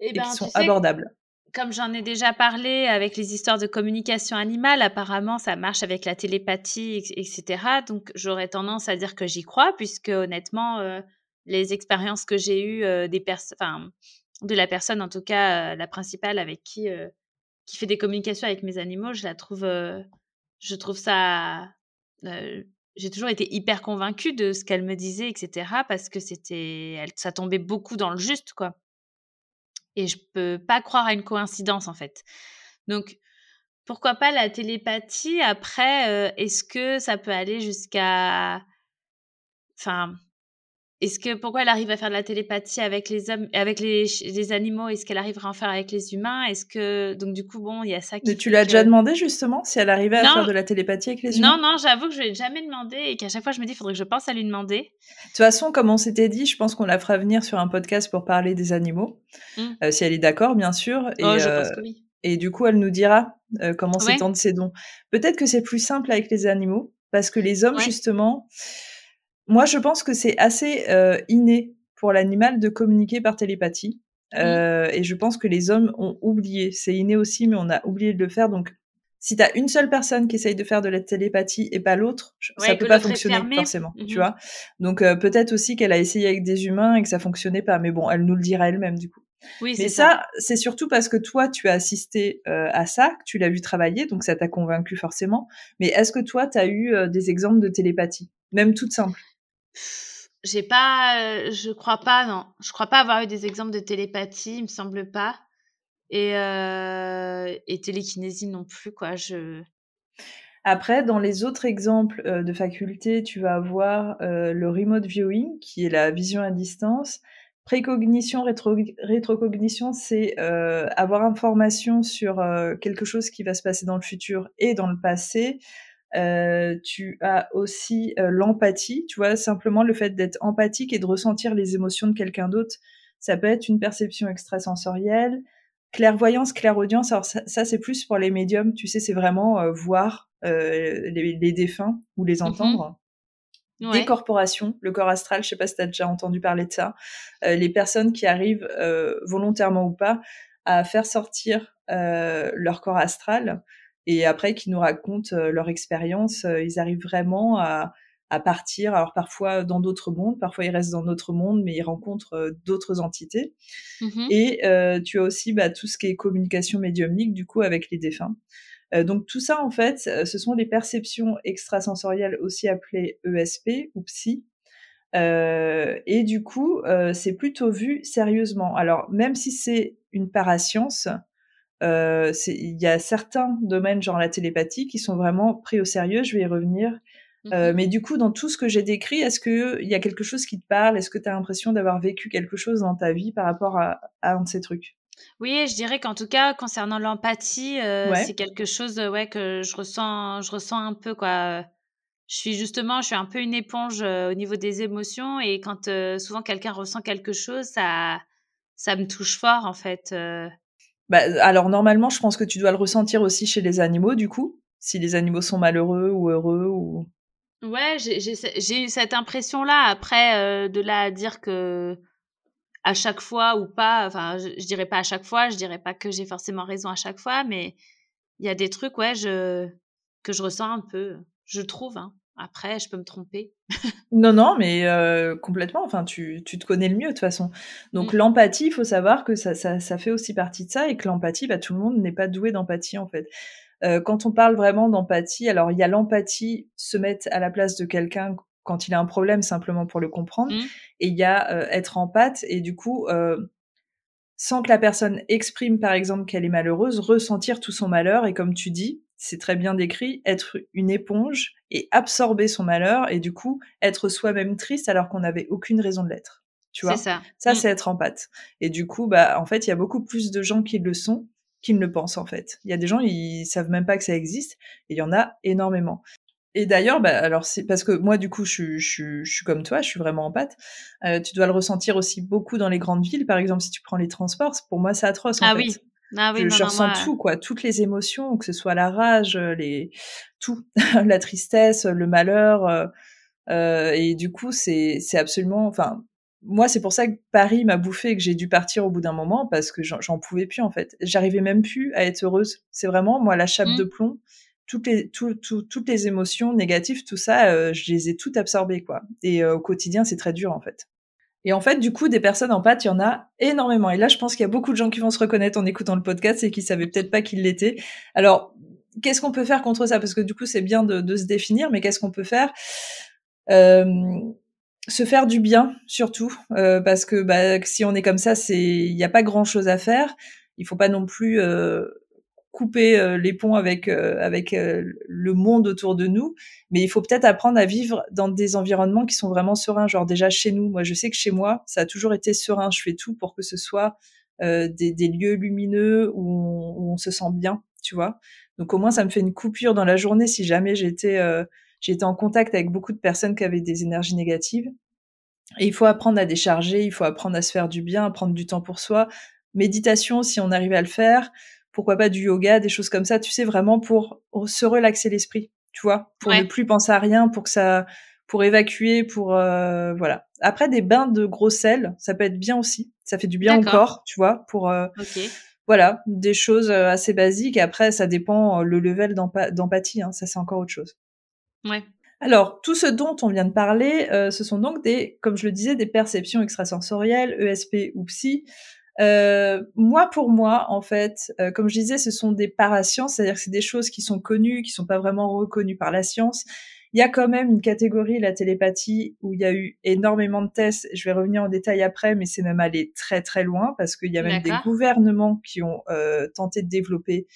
Et, et ben, qui tu sont abordables? Comme j'en ai déjà parlé avec les histoires de communication animale, apparemment ça marche avec la télépathie, etc. Donc j'aurais tendance à dire que j'y crois, puisque honnêtement, euh, les expériences que j'ai eues euh, des enfin de la personne en tout cas, euh, la principale avec qui euh, qui fait des communications avec mes animaux, je la trouve, je trouve ça. j'ai toujours été hyper convaincue de ce qu'elle me disait, etc. Parce que c'était, ça tombait beaucoup dans le juste, quoi. Et je peux pas croire à une coïncidence, en fait. Donc, pourquoi pas la télépathie? Après, euh, est-ce que ça peut aller jusqu'à. Enfin. Est-ce que pourquoi elle arrive à faire de la télépathie avec les hommes, avec les, animaux? Est-ce qu'elle arrive à en faire avec les humains? Est-ce que donc du coup bon, il y a ça qui. Mais tu l'as que- déjà demandé justement si elle arrivait à Non. faire de la télépathie avec les humains? Non, non, j'avoue que je l'ai jamais demandé et qu'à chaque fois je me dis, il faudrait que je pense à lui demander. De toute façon, comme on s'était dit, je pense qu'on la fera venir sur un podcast pour parler des animaux, Mm. Euh, si elle est d'accord, bien sûr. Et, oh, je euh, pense que oui. et du coup, elle nous dira euh, comment Ouais. s'étendent ses dons. Peut-être que c'est plus simple avec les animaux, parce que les hommes, justement, moi, je pense que c'est assez euh, inné pour l'animal de communiquer par télépathie. Mmh. Euh, et je pense que les hommes ont oublié. C'est inné aussi, mais on a oublié de le faire. Donc, si tu as une seule personne qui essaye de faire de la télépathie et pas l'autre, ça peut pas fonctionner forcément, tu mmh vois? Donc euh, peut-être aussi qu'elle a essayé avec des humains et que ça fonctionnait pas, mais bon, elle nous le dira elle-même du coup. Oui, mais ça, c'est surtout parce que toi, tu as assisté euh, à ça, que tu l'as vu travailler, donc ça t'a convaincu forcément. Mais est-ce que toi, tu as eu euh, des exemples de télépathie, même toutes simples? J'ai pas, je crois pas, non, je crois pas avoir eu des exemples de télépathie, il me semble pas. Et, euh, et télékinésie non plus, quoi. Je... Après, dans les autres exemples euh, de facultés, tu vas avoir euh, le remote viewing, qui est la vision à distance. Précognition, rétro rétrocognition, c'est euh, avoir information sur euh, quelque chose qui va se passer dans le futur et dans le passé. Euh, tu as aussi l'empathie, tu vois, simplement le fait d'être empathique et de ressentir les émotions de quelqu'un d'autre. Ça peut être une perception extrasensorielle, Clairvoyance, clairaudience, alors ça, c'est plus pour les médiums, tu sais, c'est vraiment euh, voir euh, les, défunts ou les mmh entendre. Décorporation, le corps astral, je sais pas si tu as déjà entendu parler de ça. Euh, les personnes qui arrivent volontairement ou pas à faire sortir leur corps astral et après qui nous racontent leur expérience, ils arrivent vraiment à, à partir. Alors parfois dans d'autres mondes, parfois ils restent dans notre monde, mais ils rencontrent euh, d'autres entités. Mmh Et euh, tu as aussi bah, tout ce qui est communication médiumnique, du coup, avec les défunts. Euh, donc tout ça, en fait, ce sont des perceptions extrasensorielles aussi appelées ESP ou psy. et du coup, c'est plutôt vu sérieusement. Alors même si c'est une parascience, il y a certains domaines, genre la télépathie, qui sont vraiment pris au sérieux. Je vais y revenir. Euh, mmh mais du coup, dans tout ce que j'ai décrit, est-ce qu'il y a quelque chose qui te parle? Est-ce que tu as l'impression d'avoir vécu quelque chose dans ta vie par rapport à, un de ces trucs? Oui, je dirais qu'en tout cas, concernant l'empathie, euh, c'est quelque chose ouais, que je ressens, je ressens un peu. quoi. Je suis justement, je suis un peu une éponge euh, au niveau des émotions et quand souvent quelqu'un ressent quelque chose, ça, ça me touche fort en fait. Bah, alors normalement, je pense que tu dois le ressentir aussi chez les animaux, du coup, si les animaux sont malheureux ou heureux ou Ouais, j'ai eu cette impression-là. Après, euh, de là à dire que à chaque fois ou pas, enfin, je, dirais pas à chaque fois, je dirais pas que j'ai forcément raison à chaque fois, mais il y a des trucs, ouais, je, que je ressens un peu, je trouve. Hein. Après, je peux me tromper. non, non, mais euh, complètement. Enfin, tu, tu, te connais le mieux de toute façon. Donc, mmh. l'empathie, il faut savoir que ça, ça, ça, fait aussi partie de ça et que l'empathie, bah, tout le monde n'est pas doué d'empathie en fait. Euh, quand on parle vraiment d'empathie, alors il y a l'empathie, se mettre à la place de quelqu'un quand il a un problème simplement pour le comprendre, mmh. et il y a euh, être empathe et du coup, sans que la personne exprime par exemple qu'elle est malheureuse, ressentir tout son malheur et comme tu dis, c'est très bien décrit, être une éponge et absorber son malheur et du coup être soi-même triste alors qu'on n'avait aucune raison de l'être. Tu vois? ça. Ça, mmh. c'est être empathe. Et du coup, bah, en fait, il y a beaucoup plus de gens qui le sont qui ne le pensent en fait. Il y a des gens, ils savent même pas que ça existe, et il y en a énormément. Et d'ailleurs, bah, alors c'est parce que moi, du coup, je, je, je, suis comme toi, je suis vraiment en pâte. Euh, tu dois le ressentir aussi beaucoup dans les grandes villes. Par exemple, si tu prends les transports, pour moi, c'est atroce. En ah, fait. Oui. Ah oui. Je, ressens tout, quoi, toutes les émotions, que ce soit la rage, les tout, *laughs* la tristesse, le malheur. Euh, euh, et du coup, c'est c'est absolument, enfin, moi, c'est pour ça que Paris m'a bouffé et que j'ai dû partir au bout d'un moment parce que j'en pouvais plus en fait. J'arrivais même plus à être heureuse. C'est vraiment moi la chape mmh. de plomb. Toutes les, toutes les émotions négatives, tout ça, euh, je les ai toutes absorbées quoi. Et euh, au quotidien, c'est très dur en fait. Et en fait, du coup, des personnes en pâte, il y en a énormément. Et là, je pense qu'il y a beaucoup de gens qui vont se reconnaître en écoutant le podcast et qui savaient peut-être pas qu'ils l'étaient. Alors, qu'est-ce qu'on peut faire contre ça? Parce que du coup, c'est bien de, de, se définir, mais qu'est-ce qu'on peut faire? Euh, se faire du bien surtout euh, parce que bah, si on est comme ça c'est il n'y a pas grand chose à faire il faut pas non plus euh, couper euh, les ponts avec avec le monde autour de nous mais il faut peut-être apprendre à vivre dans des environnements qui sont vraiment sereins genre déjà chez nous moi je sais que chez moi ça a toujours été serein je fais tout pour que ce soit des, des, lieux lumineux où on, où on, se sent bien tu vois donc au moins ça me fait une coupure dans la journée si jamais j'étais J'étais en contact avec beaucoup de personnes qui avaient des énergies négatives. Et il faut apprendre à décharger, il faut apprendre à se faire du bien, à prendre du temps pour soi. Méditation, si on arrive à le faire. Pourquoi pas du yoga, des choses comme ça, tu sais, vraiment pour se relaxer l'esprit. tu vois, pour ne plus penser à rien, pour que ça, pour évacuer, pour euh, voilà. Après des bains de gros sel, ça peut être bien aussi. Ça fait du bien au corps, tu vois, pour euh, voilà des choses euh, assez basiques. Après, ça dépend le level d'empathie. Hein, ça c'est encore autre chose. Ouais. Alors, tout ce dont on vient de parler, ce sont donc des, comme je le disais, des perceptions extrasensorielles, ESP ou psy. Euh, moi, pour moi, en fait, euh, comme je disais, ce sont des parasciences, c'est-à-dire que c'est des choses qui sont connues, qui sont pas vraiment reconnues par la science. Il y a quand même une catégorie, la télépathie, où il y a eu énormément de tests. Je vais revenir en détail après, mais c'est même allé très très loin parce qu'il y a même des gouvernements qui ont euh, tenté de développer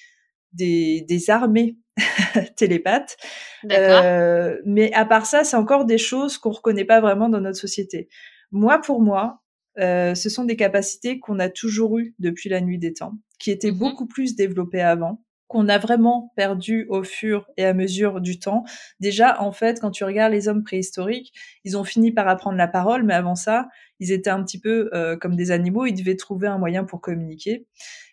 des, des armées *laughs* télépathes. Mais à part ça, c'est encore des choses qu'on reconnaît pas vraiment dans notre société. Moi, pour moi, euh, ce sont des capacités qu'on a toujours eues depuis la nuit des temps, qui étaient mmh beaucoup plus développées avant, qu'on a vraiment perdu au fur et à mesure du temps. Déjà, en fait, quand tu regardes les hommes préhistoriques, ils ont fini par apprendre la parole, mais avant ça, ils étaient un petit peu euh, comme des animaux, ils devaient trouver un moyen pour communiquer.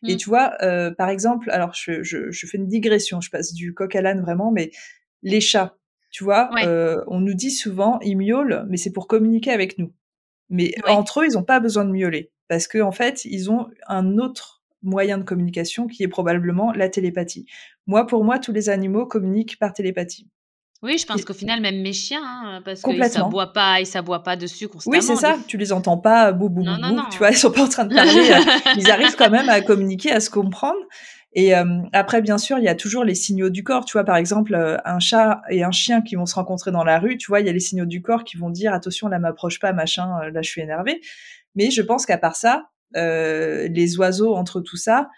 Et mmh. tu vois, euh, par exemple, alors je, je, je, fais une digression, je passe du coq à l'âne vraiment, mais les chats, tu vois, on nous dit souvent, ils miaulent, mais c'est pour communiquer avec nous. Mais entre eux, ils n'ont pas besoin de miauler parce qu'en en fait, ils ont un autre moyen de communication qui est probablement la télépathie. Moi, pour moi, tous les animaux communiquent par télépathie. Oui, je pense qu'au final, même mes chiens, hein, parce qu'ils ne s'aboient pas, ils s'aboient pas dessus constamment. Oui, c'est ça. Tu les entends pas, bou bou bou, tu vois, ils sont pas en train de parler. *laughs* Euh, ils arrivent quand même à communiquer, à se comprendre. Et euh, après, bien sûr, il y a toujours les signaux du corps. Tu vois, par exemple, euh, un chat et un chien qui vont se rencontrer dans la rue, tu vois, il y a les signaux du corps qui vont dire attention, là, m'approche pas, machin, euh, là, je suis énervé. Mais je pense qu'à part ça, les oiseaux entre tout ça,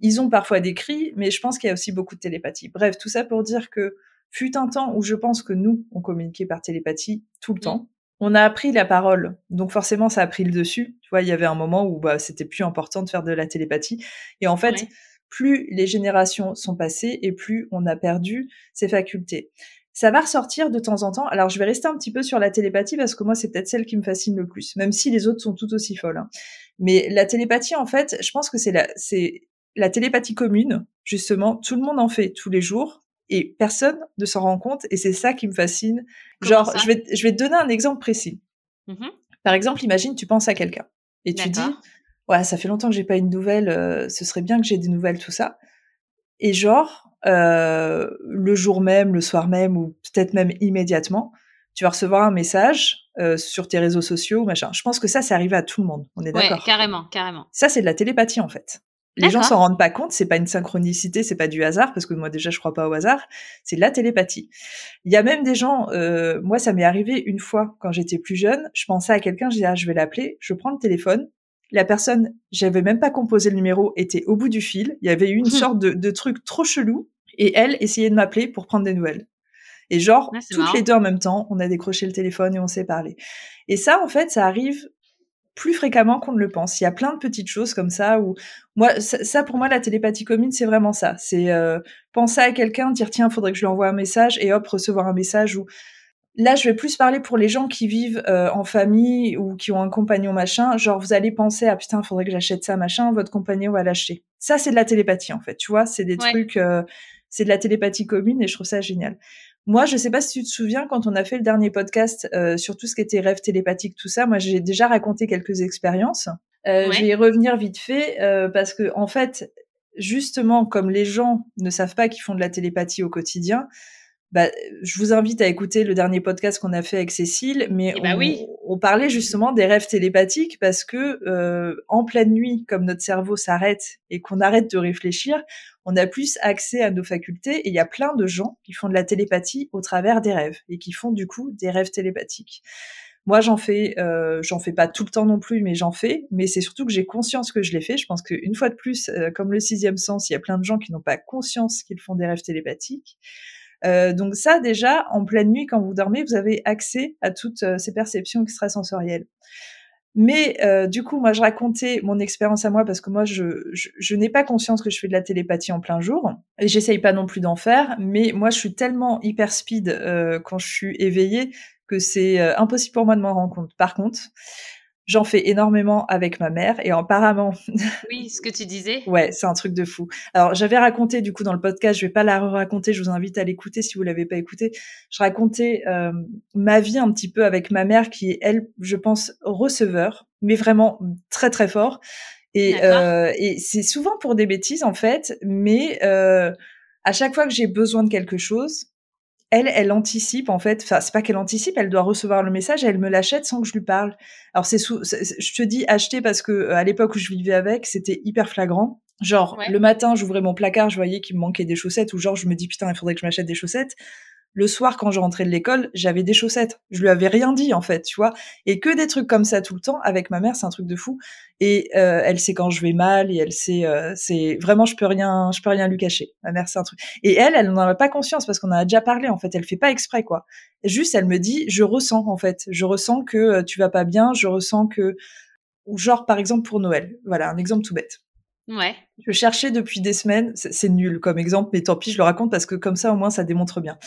ils ont parfois des cris, mais je pense qu'il y a aussi beaucoup de télépathie. Bref, tout ça pour dire que fut un temps où je pense que nous, on communiquait par télépathie tout le mmh. temps. On a appris la parole, donc forcément ça a pris le dessus. Tu vois, il y avait un moment où bah, c'était plus important de faire de la télépathie. Et en fait, plus les générations sont passées et plus on a perdu ces facultés. Ça va ressortir de temps en temps. Alors, je vais rester un petit peu sur la télépathie parce que moi, c'est peut-être celle qui me fascine le plus, même si les autres sont tout aussi folles. Hein. Mais la télépathie, en fait, je pense que c'est la, c'est la télépathie commune, justement. Tout le monde en fait tous les jours et personne ne s'en rend compte et c'est ça qui me fascine. Genre, je vais, je vais te donner un exemple précis. Mmh Par exemple, imagine, tu penses à quelqu'un et tu dis, ouais, ça fait longtemps que j'ai pas une nouvelle, euh, ce serait bien que j'ai des nouvelles, tout ça. Et genre, euh, le jour même, le soir même, ou peut-être même immédiatement, tu vas recevoir un message euh, sur tes réseaux sociaux, machin. Je pense que ça, c'est arrivé à tout le monde. On est d'accord. Ouais, carrément, carrément. Ça, c'est de la télépathie en fait. Les gens s'en rendent pas compte, c'est pas une synchronicité, c'est pas du hasard, parce que moi déjà je crois pas au hasard, c'est de la télépathie. Il y a même des gens, euh, moi ça m'est arrivé une fois quand j'étais plus jeune, je pensais à quelqu'un, je disais ah, je vais l'appeler, je prends le téléphone, la personne, j'avais même pas composé le numéro, était au bout du fil. Il y avait eu une sorte de, truc trop chelou. Et elle essayait de m'appeler pour prendre des nouvelles. Et genre, toutes les deux en même temps, on a décroché le téléphone et on s'est parlé. Et ça, en fait, ça arrive plus fréquemment qu'on ne le pense. Il y a plein de petites choses comme ça où moi, ça, pour moi, la télépathie commune, c'est vraiment ça. C'est euh, penser à quelqu'un, dire tiens, faudrait que je lui envoie un message et hop, recevoir un message ou Là, je vais plus parler pour les gens qui vivent euh, en famille ou qui ont un compagnon machin. Genre, vous allez penser ah putain, faudrait que j'achète ça machin. Votre compagnon va l'acheter. Ça, c'est de la télépathie en fait. Tu vois, c'est des trucs, euh, c'est de la télépathie commune et je trouve ça génial. Moi, je sais pas si tu te souviens quand on a fait le dernier podcast euh, sur tout ce qui était rêve télépathique, tout ça. Moi, j'ai déjà raconté quelques expériences. Je vais y revenir vite fait parce que en fait, justement, comme les gens ne savent pas qu'ils font de la télépathie au quotidien, bah, je vous invite à écouter le dernier podcast qu'on a fait avec Cécile, mais eh bah on, oui. on, parlait justement des rêves télépathiques parce que euh, en pleine nuit, comme notre cerveau s'arrête et qu'on arrête de réfléchir, on a plus accès à nos facultés et il y a plein de gens qui font de la télépathie au travers des rêves et qui font du coup des rêves télépathiques. Moi, j'en fais, euh, j'en fais pas tout le temps non plus, mais j'en fais. Mais c'est surtout que j'ai conscience que je l'ai fait. Je pense qu'une fois de plus, euh, comme le sixième sens, il y a plein de gens qui n'ont pas conscience qu'ils font des rêves télépathiques. Euh, donc ça, déjà, en pleine nuit, quand vous dormez, vous avez accès à toutes euh, ces perceptions extrasensorielles. Mais euh, du coup, moi, je racontais mon expérience à moi parce que moi, je, je, n'ai pas conscience que je fais de la télépathie en plein jour et j'essaye pas non plus d'en faire. Mais moi, je suis tellement hyper speed euh, quand je suis éveillée que c'est impossible pour moi de m'en rendre compte. Par contre, J'en fais énormément avec ma mère et apparemment. *laughs* Oui, ce que tu disais. ouais, c'est un truc de fou. Alors j'avais raconté du coup dans le podcast, je vais pas la raconter, je vous invite à l'écouter si vous l'avez pas écouté. Je racontais euh, ma vie un petit peu avec ma mère qui est elle, je pense, receveur, mais vraiment très très fort. Et, euh, et c'est souvent pour des bêtises en fait, mais euh, à chaque fois que j'ai besoin de quelque chose, elle, elle anticipe en fait. Enfin, c'est pas qu'elle anticipe, elle doit recevoir le message et elle me l'achète sans que je lui parle. Alors c'est sous, je te dis acheter parce que euh, à l'époque où je vivais avec, c'était hyper flagrant. Genre le matin, j'ouvrais mon placard, je voyais qu'il me manquait des chaussettes ou genre je me dis putain, il faudrait que je m'achète des chaussettes le soir quand je rentrais de l'école, j'avais des chaussettes. Je lui avais rien dit en fait, tu vois. Et que des trucs comme ça tout le temps avec ma mère, c'est un truc de fou. Et euh, elle sait quand je vais mal et elle sait, euh, c'est vraiment je peux rien, je peux rien lui cacher. Ma mère, c'est un truc. Et elle, elle n'en a pas conscience parce qu'on en a déjà parlé en fait. Elle fait pas exprès quoi. Juste, elle me dit, je ressens en fait, je ressens que euh, tu vas pas bien, je ressens que, ou genre par exemple pour Noël. Voilà, un exemple tout bête. Ouais. Je cherchais depuis des semaines, c'est nul comme exemple, mais tant pis, je le raconte parce que comme ça au moins ça démontre bien.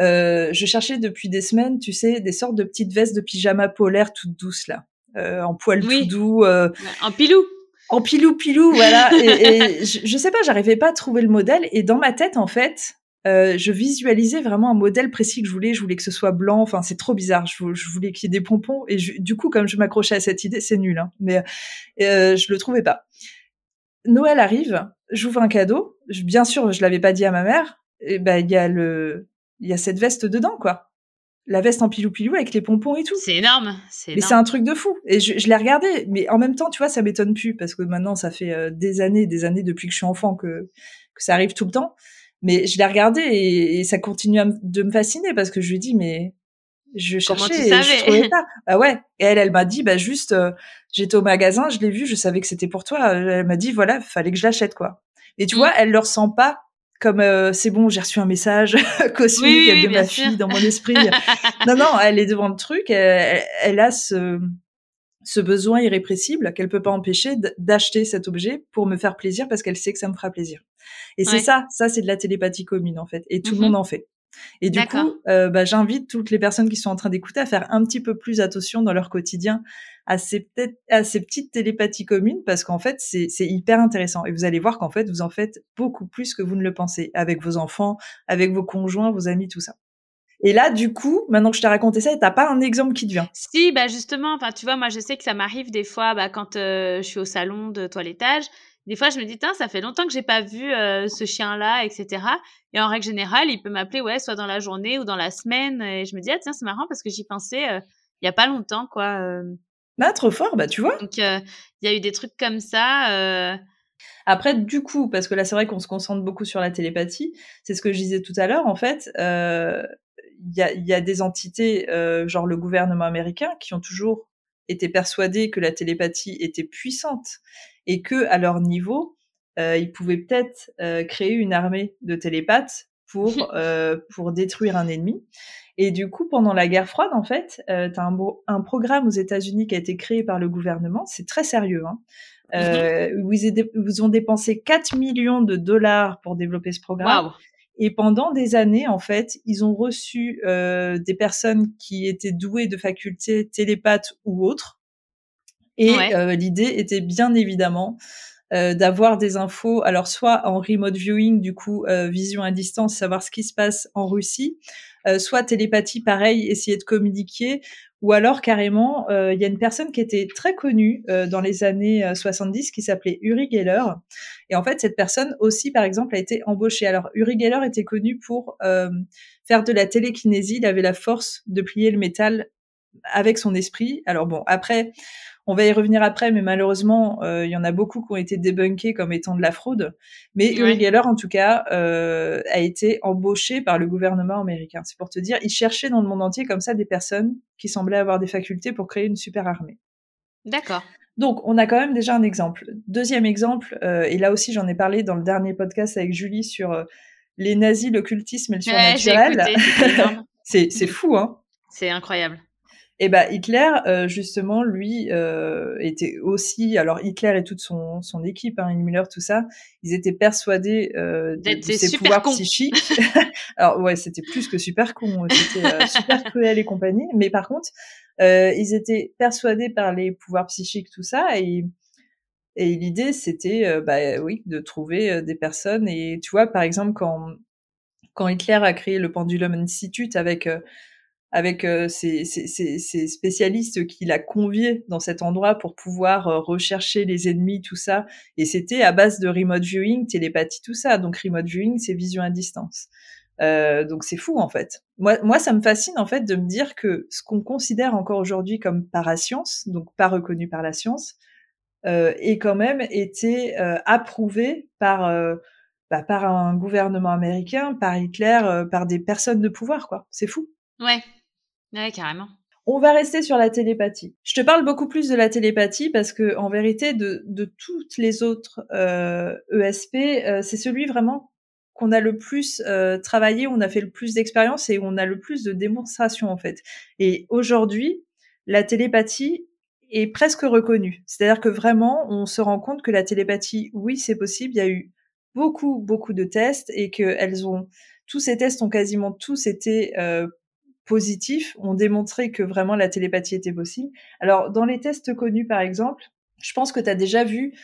Euh, je cherchais depuis des semaines, tu sais, des sortes de petites vestes de pyjama polaire toutes douces là, euh, en poil tout doux. Euh, en pilou. En pilou pilou, voilà. *laughs* et, et je, je, sais pas, j'arrivais pas à trouver le modèle. Et dans ma tête, en fait, euh, je visualisais vraiment un modèle précis que je voulais. Je voulais que ce soit blanc. Enfin, c'est trop bizarre. Je, je voulais qu'il y ait des pompons. Et du coup, comme je m'accrochais à cette idée, c'est nul. Hein, mais euh, je le trouvais pas. Noël arrive. J'ouvre un cadeau. bien sûr, je l'avais pas dit à ma mère. Et ben, il y a le il y a cette veste dedans, quoi. La veste en pilou-pilou avec les pompons et tout. C'est énorme. Mais c'est un truc de fou. Et je, je l'ai regardé, mais en même temps, tu vois, ça m'étonne plus parce que maintenant, ça fait euh, des années, des années depuis que je suis enfant que, que ça arrive tout le temps. Mais je l'ai regardé et, ça continue de me fasciner parce que je lui dis, mais je cherchais et je trouvais pas. *laughs* Bah ouais. Et elle, elle m'a dit, bah juste, euh, j'étais au magasin, je l'ai vu, je savais que c'était pour toi. Elle m'a dit, voilà, fallait que je l'achète, quoi. Et tu mmh. vois, elle le ressent pas comme euh, c'est bon, j'ai reçu un message *laughs* cosmique de ma fille dans mon esprit. *laughs* non, non, elle est devant le truc, elle, a ce, ce besoin irrépressible qu'elle peut pas empêcher d'acheter cet objet pour me faire plaisir parce qu'elle sait que ça me fera plaisir. Et c'est ça, ça c'est de la télépathie commune en fait, et tout le monde mm-hmm. en fait. Et du coup, euh, bah, j'invite toutes les personnes qui sont en train d'écouter à faire un petit peu plus attention dans leur quotidien à ces, à ces petites télépathies communes parce qu'en fait, c'est hyper intéressant. Et vous allez voir qu'en fait, vous en faites beaucoup plus que vous ne le pensez avec vos enfants, avec vos conjoints, vos amis, tout ça. Et là, du coup, maintenant que je t'ai raconté ça, t'as pas un exemple qui te vient? Si, bah justement, enfin, tu vois, moi, je sais que ça m'arrive des fois, bah, quand euh, je suis au salon de toilettage, des fois, je me dis, ça fait longtemps que j'ai pas vu euh, ce chien-là, etc. Et en règle générale, il peut m'appeler, ouais, soit dans la journée ou dans la semaine. Et je me dis, ah, tiens, c'est marrant parce que j'y pensais euh, il y a pas longtemps, quoi. Euh. Bah, trop fort, bah, tu vois. Donc, il y a eu des trucs comme ça. Après, du coup, parce que là, c'est vrai qu'on se concentre beaucoup sur la télépathie, c'est ce que je disais tout à l'heure, en fait, il y a, y, a, des entités, genre le gouvernement américain, qui ont toujours été persuadés que la télépathie était puissante et que à leur niveau, euh, ils pouvaient peut-être euh, créer une armée de télépathes pour *laughs* euh, pour détruire un ennemi. Et du coup, pendant la guerre froide, en fait, euh, tu as un, un, programme aux États-Unis qui a été créé par le gouvernement. C'est très sérieux. Hein, *laughs* euh, mmh où ils, ils, ont dépensé 4 millions de dollars pour développer ce programme. Et pendant des années, en fait, ils ont reçu euh, des personnes qui étaient douées de facultés télépathes ou autres. Et euh, l'idée était bien évidemment euh, d'avoir des infos, alors soit en remote viewing, du coup, euh, vision à distance, savoir ce qui se passe en Russie, soit télépathie, pareil, essayer de communiquer, ou alors carrément, il y a une personne qui était très connue dans les années 70 qui s'appelait Uri Geller. Et en fait, cette personne aussi, par exemple, a été embauchée. Alors, Uri Geller était connu pour faire de la télékinésie. Il avait la force de plier le métal avec son esprit. Alors bon, après, on va y revenir après, mais malheureusement, euh, il y en a beaucoup qui ont été débunkés comme étant de la fraude. Mais Uri Geller, en tout cas, euh, a été embauché par le gouvernement américain. C'est pour te dire, il cherchait dans le monde entier comme ça des personnes qui semblaient avoir des facultés pour créer une super armée. D'accord. Donc, on a quand même déjà un exemple. Deuxième exemple, euh, et là aussi j'en ai parlé dans le dernier podcast avec Julie sur les nazis, l'occultisme et le surnaturel. *laughs* c'est fou, hein C'est incroyable. Et ben Hitler, euh, justement, lui euh, était aussi, alors Hitler et toute son, son équipe, hein, Himmler, tout ça, ils étaient persuadés euh, de, ses pouvoirs psychiques. *laughs* alors ouais, c'était plus que super con, c'était super cruel et compagnie. Mais par contre, Euh, ils étaient persuadés par les pouvoirs psychiques, tout ça, et, et l'idée c'était, euh, bah oui, de trouver euh, des personnes. Et tu vois, par exemple, quand quand Hitler a créé le Pendulum Institute avec avec euh, ces, spécialistes qu'il a conviés dans cet endroit pour pouvoir rechercher les ennemis, tout ça. Et c'était à base de remote viewing, télépathie, tout ça. Donc remote viewing, c'est vision à distance. Donc c'est fou en fait. Moi, moi, ça me fascine en fait de me dire que ce qu'on considère encore aujourd'hui comme parascience, donc pas reconnu par la science, est quand même été approuvé par bah, par un gouvernement américain, par Hitler, par des personnes de pouvoir quoi. C'est fou. Ouais, Ouais, carrément. On va rester sur la télépathie. Je te parle beaucoup plus de la télépathie parce que, en vérité, de, de toutes les autres euh, ESP, euh, c'est celui vraiment qu'on a le plus euh, travaillé, on a fait le plus d'expérience et on a le plus de démonstrations en fait. Et aujourd'hui, la télépathie est presque reconnue. C'est-à-dire que vraiment, on se rend compte que la télépathie, oui, c'est possible. Il y a eu beaucoup, beaucoup de tests et que elles ont tous ces tests ont quasiment tous été positifs ont démontré que vraiment la télépathie était possible. Alors, dans les tests connus, par exemple, je pense que tu as déjà vu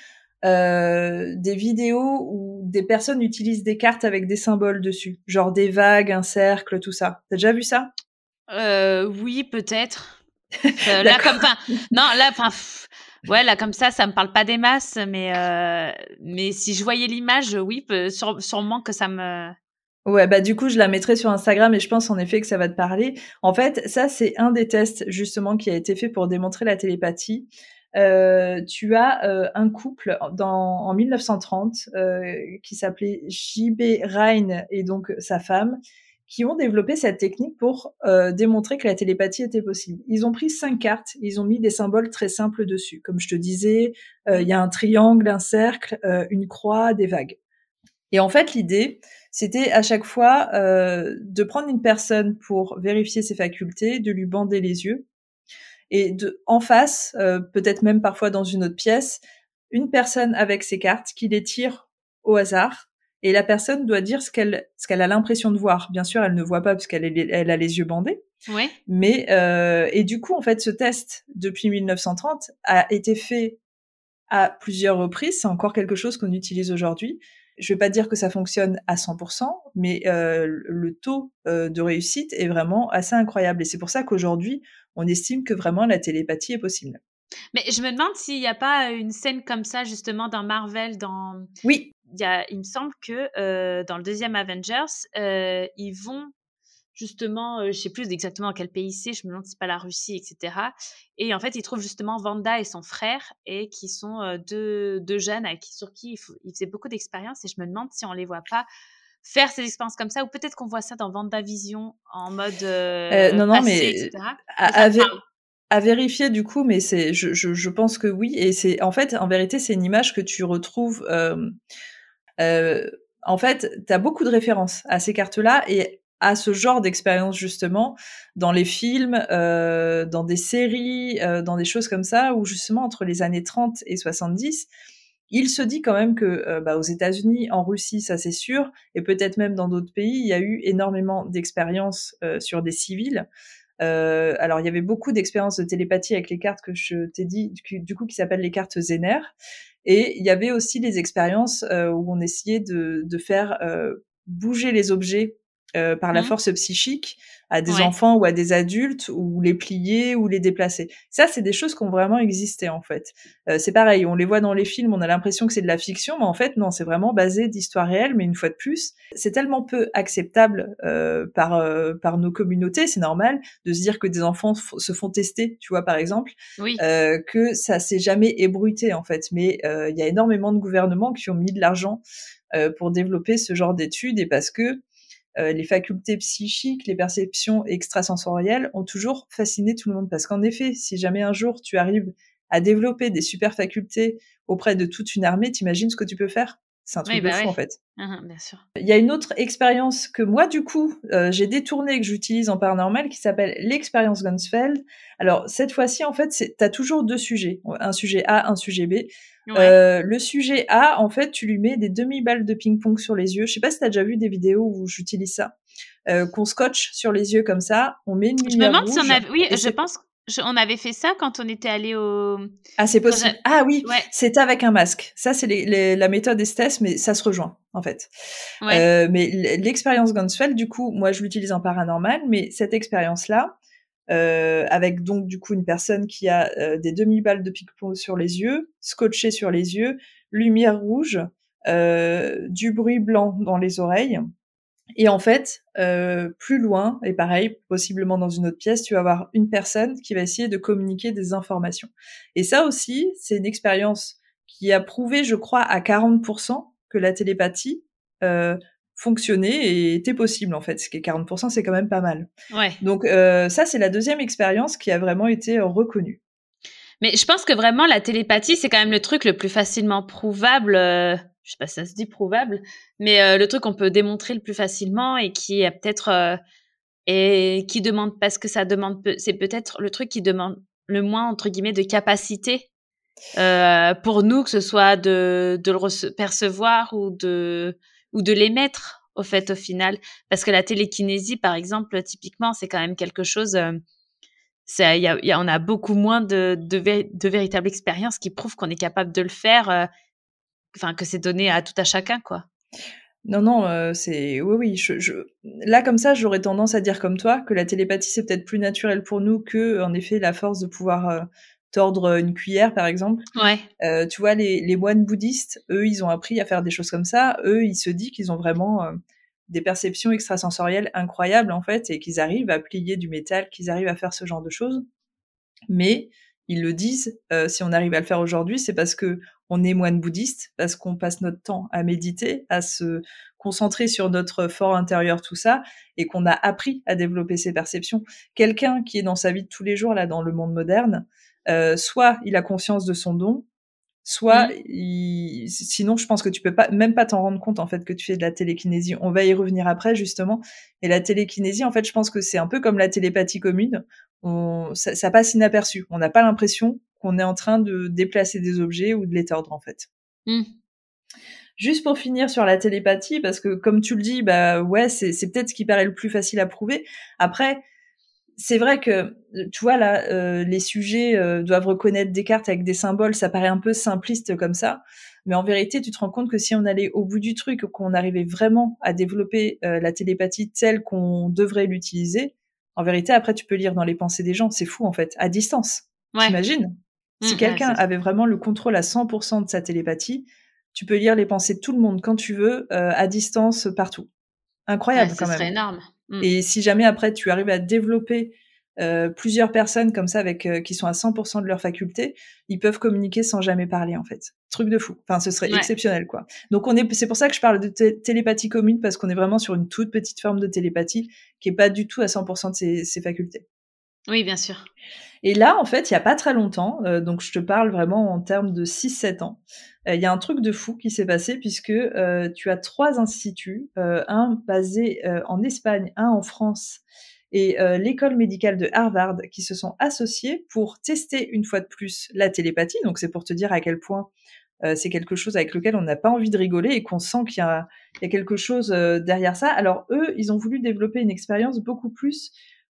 euh, des vidéos où des personnes utilisent des cartes avec des symboles dessus, genre des vagues, un cercle, tout ça. T'as déjà vu ça? Euh, Oui, peut-être. *laughs* Euh, là, comme *laughs* non, là, enfin, ouais, là comme ça, ça me parle pas des masses, mais mais si je voyais l'image, oui, sûrement que ça me Ouais, bah du coup, je la mettrai sur Instagram et je pense en effet que ça va te parler. En fait, ça, c'est un des tests justement qui a été fait pour démontrer la télépathie. Euh, tu as euh, un couple dans, en 1930 euh, qui s'appelait J.B. Ryan et donc sa femme qui ont développé cette technique pour démontrer que la télépathie était possible. Ils ont pris cinq cartes, ils ont mis des symboles très simples dessus. Comme je te disais, il y a un triangle, un cercle, une croix, des vagues. Et en fait, l'idée, c'était à chaque fois euh, de prendre une personne pour vérifier ses facultés, de lui bander les yeux, et de, en face, euh, peut-être même parfois dans une autre pièce, une personne avec ses cartes qui les tire au hasard, et la personne doit dire ce qu'elle ce qu'elle a l'impression de voir. Bien sûr, elle ne voit pas parce qu'elle elle a les yeux bandés. Oui. Mais euh, et du coup, en fait, ce test depuis 1930 a été fait à plusieurs reprises. C'est encore quelque chose qu'on utilise aujourd'hui je vais pas dire que ça fonctionne à 100%, mais euh, le taux euh, de réussite est vraiment assez incroyable. Et c'est pour ça qu'aujourd'hui, on estime que vraiment la télépathie est possible. Mais je me demande s'il n'y a pas une scène comme ça justement dans Marvel, dans. Oui. Il, y a, il me semble que euh, dans le deuxième Avengers, ils vont justement, euh, je sais plus exactement quel pays c'est, je me demande si c'est pas la Russie, etc. Et en fait, il trouve justement Vanda et son frère, et qui sont euh, deux, deux, jeunes avec sur qui il, faisait beaucoup d'expérience, et je me demande si on les voit pas faire ces expériences comme ça, ou peut-être qu'on voit ça dans Vision en mode euh, non, non, mais etc. À, à, vérifier du coup, mais c'est, je, je, je, pense que oui, et c'est en fait, en vérité, c'est une image que tu retrouves. en fait, tu as beaucoup de références à ces cartes-là, et à ce genre d'expérience justement dans les films, euh, dans des séries, euh, dans des choses comme ça, où justement entre les années 30 et 70, il se dit quand même que euh, bah, aux États-Unis, en Russie, ça c'est sûr, et peut-être même dans d'autres pays, il y a eu énormément d'expériences sur des civils. alors il y avait beaucoup d'expériences de télépathie avec les cartes que je t'ai dit, du coup qui s'appellent les cartes Zener. Et il y avait aussi des expériences où on essayait de, de faire bouger les objets euh, par la mmh. force psychique à des enfants ou à des adultes ou les plier ou les déplacer. Ça, c'est des choses qui ont vraiment existé en fait. Euh, c'est pareil, on les voit dans les films, on a l'impression que c'est de la fiction, mais en fait non, c'est vraiment basé d'histoires réelles. Mais une fois de plus, c'est tellement peu acceptable euh, par par nos communautés, c'est normal de se dire que des enfants se font tester, tu vois par exemple, oui. Que ça s'est jamais ébruité en fait. Mais il y a énormément de gouvernements qui ont mis de l'argent pour développer ce genre d'études et parce que euh, les facultés psychiques, les perceptions extrasensorielles ont toujours fasciné tout le monde. Parce qu'en effet, si jamais un jour tu arrives à développer des super facultés auprès de toute une armée, t'imagines ce que tu peux faire? C'est un truc de bah fou en fait. Bien sûr. Il y a une autre expérience que moi du coup euh, j'ai détournée que j'utilise en paranormal qui s'appelle l'expérience Gunsfeld. Alors cette fois-ci en fait tu as toujours deux sujets, un sujet A, un sujet B. Euh, le sujet A en fait tu lui mets des demi-balles de ping-pong sur les yeux. Je sais pas si tu as déjà vu des vidéos où j'utilise ça. Euh, qu'on scotche sur les yeux comme ça, on met une lumière Je me demande si on a... Oui, je pense on avait fait ça quand on était allé au. Ah, c'est possible. Ah oui, c'était avec un masque. Ça, c'est la méthode Estes, mais ça se rejoint, en fait. Euh, mais l'expérience Gunsfeld, du coup, moi, je l'utilise en paranormal, mais cette expérience-là, euh, avec donc, du coup, une personne qui a euh, des demi-balles de pique sur les yeux, scotché sur les yeux, lumière rouge, du bruit blanc dans les oreilles. Et en fait, euh, plus loin, et pareil, possiblement dans une autre pièce, tu vas avoir une personne qui va essayer de communiquer des informations. Et ça aussi, c'est une expérience qui a prouvé, je crois, à 40% que la télépathie euh, fonctionnait et était possible en fait. Ce qui est 40%, c'est quand même pas mal. Ouais. Donc euh, ça, c'est la deuxième expérience qui a vraiment été reconnue. Mais je pense que vraiment la télépathie, c'est quand même le truc le plus facilement prouvable je sais pas si ça se dit prouvable, mais euh, le truc qu'on peut démontrer le plus facilement et qui est peut-être euh, et qui demande parce que ça demande c'est peut-être le truc qui demande le moins entre guillemets de capacité euh, pour nous que ce soit de, de le percevoir ou de ou de l'émettre au fait au final parce que la télékinésie par exemple typiquement c'est quand même quelque chose il y, a, on a beaucoup moins de, de, de véritables expériences qui prouvent qu'on est capable de le faire enfin que c'est donné à tout à chacun, quoi. Non, non, euh, c'est oui, oui. Là, comme ça, j'aurais tendance à dire comme toi que la télépathie c'est peut-être plus naturel pour nous que, en effet, la force de pouvoir euh, tordre une cuillère, par exemple. Ouais. Euh, tu vois, les, les, moines bouddhistes, eux, ils ont appris à faire des choses comme ça. Eux, ils se disent qu'ils ont vraiment des perceptions extrasensorielles incroyables en fait, et qu'ils arrivent à plier du métal, qu'ils arrivent à faire ce genre de choses. Mais ils le disent, si on arrive à le faire aujourd'hui, c'est parce que on est moine bouddhiste parce qu'on passe notre temps à méditer, à se concentrer sur notre fort intérieur, tout ça, et qu'on a appris à développer ses perceptions. Quelqu'un qui est dans sa vie de tous les jours, là, dans le monde moderne, euh, soit il a conscience de son don, soit mmh. sinon je pense que tu peux pas même pas t'en rendre compte en fait que tu fais de la télékinésie on va y revenir après justement et la télékinésie en fait je pense que c'est un peu comme la télépathie commune on, ça, ça passe inaperçu on n'a pas l'impression qu'on est en train de déplacer des objets ou de les tordre en fait. Mmh. Juste pour finir sur la télépathie, parce que comme tu le dis, bah ouais, c'est, peut-être ce qui paraît le plus facile à prouver. Après, c'est vrai que, tu vois, là, euh, les sujets euh, doivent reconnaître des cartes avec des symboles, ça paraît un peu simpliste comme ça. Mais en vérité, tu te rends compte que si on allait au bout du truc, qu'on arrivait vraiment à développer euh, la télépathie telle qu'on devrait l'utiliser, en vérité, après, tu peux lire dans les pensées des gens. C'est fou, en fait, à distance. Ouais. T'imagines? Si mmh, quelqu'un avait vraiment le contrôle à 100% de sa télépathie, tu peux lire les pensées de tout le monde quand tu veux, euh, à distance, partout. Incroyable quand même. serait énorme. Mmh. Et si jamais après tu arrives à développer euh, plusieurs personnes comme ça avec euh, qui sont à 100% de leur faculté, ils peuvent communiquer sans jamais parler en fait. Truc de fou. Enfin, ce serait exceptionnel quoi. Donc on est, c'est pour ça que je parle de télépathie commune parce qu'on est vraiment sur une toute petite forme de télépathie qui est pas du tout à 100% de ses, ses facultés. Oui, bien sûr. Et là, en fait, il y a pas très longtemps, euh, donc je te parle vraiment en termes de 6-7 ans, euh, il y a un truc de fou qui s'est passé puisque euh, tu as trois instituts, un basé en Espagne, un en France et l'école médicale de Harvard qui se sont associés pour tester une fois de plus la télépathie. Donc c'est pour te dire à quel point c'est quelque chose avec lequel on n'a pas envie de rigoler et qu'on sent qu'il y, a quelque chose derrière ça. Alors eux, ils ont voulu développer une expérience beaucoup plus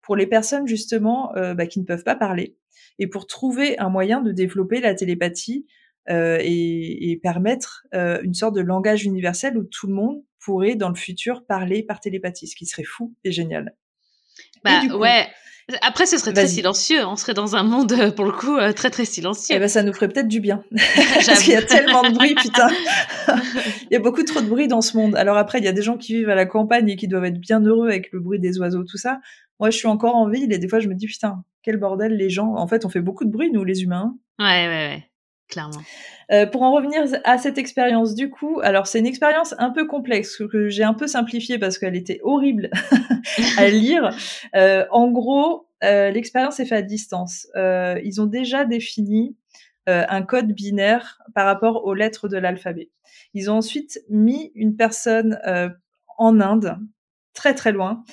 pour les personnes justement euh, bah, qui ne peuvent pas parler et pour trouver un moyen de développer la télépathie euh, et, et, permettre euh, une sorte de langage universel où tout le monde pourrait dans le futur parler par télépathie, ce qui serait fou et génial. Bah ouais. Après, ce serait très silencieux. On serait dans un monde, pour le coup, très très silencieux. Eh ben, ça nous ferait peut-être du bien. *laughs* *laughs* Parce qu'il y a tellement de bruit, putain. *laughs* il y a beaucoup trop de bruit dans ce monde. Alors après, il y a des gens qui vivent à la campagne et qui doivent être bien heureux avec le bruit des oiseaux, tout ça. Moi, je suis encore en ville et des fois, je me dis, putain, quel bordel, les gens. En fait, on fait beaucoup de bruit, nous, les humains. Ouais, ouais, ouais. Clairement. Euh, pour en revenir à cette expérience, du coup, alors c'est une expérience un peu complexe que j'ai un peu simplifiée parce qu'elle était horrible *laughs* à lire. Euh, en gros, euh, l'expérience est faite à distance. Ils ont déjà défini un code binaire par rapport aux lettres de l'alphabet. Ils ont ensuite mis une personne en Inde, très très loin,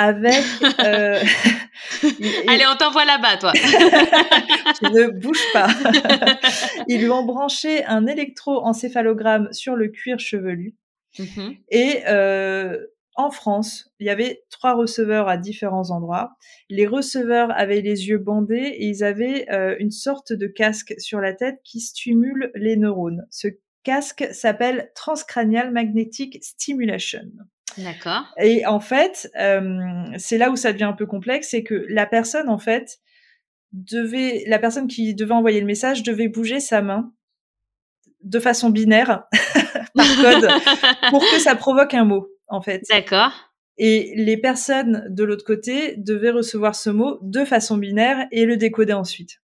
avec. Euh... *laughs* Allez, on t'envoie là-bas, toi. *laughs* tu ne bouge pas. *laughs* Ils lui ont branché un électroencéphalogramme sur le cuir chevelu. Mm-hmm. Et euh, en France, il y avait trois receveurs à différents endroits. Les receveurs avaient les yeux bandés et ils avaient euh, une sorte de casque sur la tête qui stimule les neurones. Ce casque s'appelle Transcranial Magnetic Stimulation. D'accord. Et en fait, euh, c'est là où ça devient un peu complexe, c'est que la personne, en fait, devait, la personne qui devait envoyer le message devait bouger sa main de façon binaire *laughs* par code pour que ça provoque un mot, en fait. D'accord. Et les personnes de l'autre côté devaient recevoir ce mot de façon binaire et le décoder ensuite.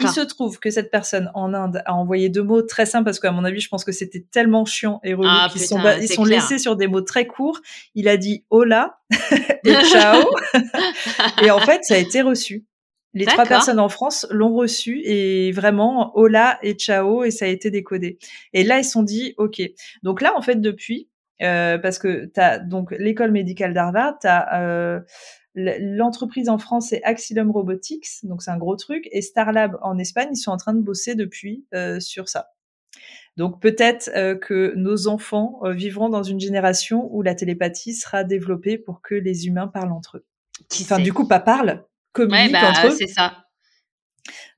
Il se trouve que cette personne en Inde a envoyé deux mots très simples parce qu'à mon avis, je pense que c'était tellement chiant et relou Ah, qu'ils sont, ils sont clair. laissés sur des mots très courts. Il a dit hola *laughs* et ciao. *laughs* et en fait, ça a été reçu. Les trois personnes en France l'ont reçu et vraiment hola et ciao et ça a été décodé. Et là, ils se sont dit ok. Donc là, en fait, depuis, euh, parce que t'as donc l'école médicale d'Harvard, t'as euh, l- l'entreprise en France c'est Axilum Robotics, donc c'est un gros truc, et Starlab en Espagne, ils sont en train de bosser depuis euh, sur ça. Donc peut-être euh, que nos enfants euh, vivront dans une génération où la télépathie sera développée pour que les humains parlent entre eux. Qui Enfin, du coup, pas parlent, Ouais, communiquent bah, entre eux. c'est ça.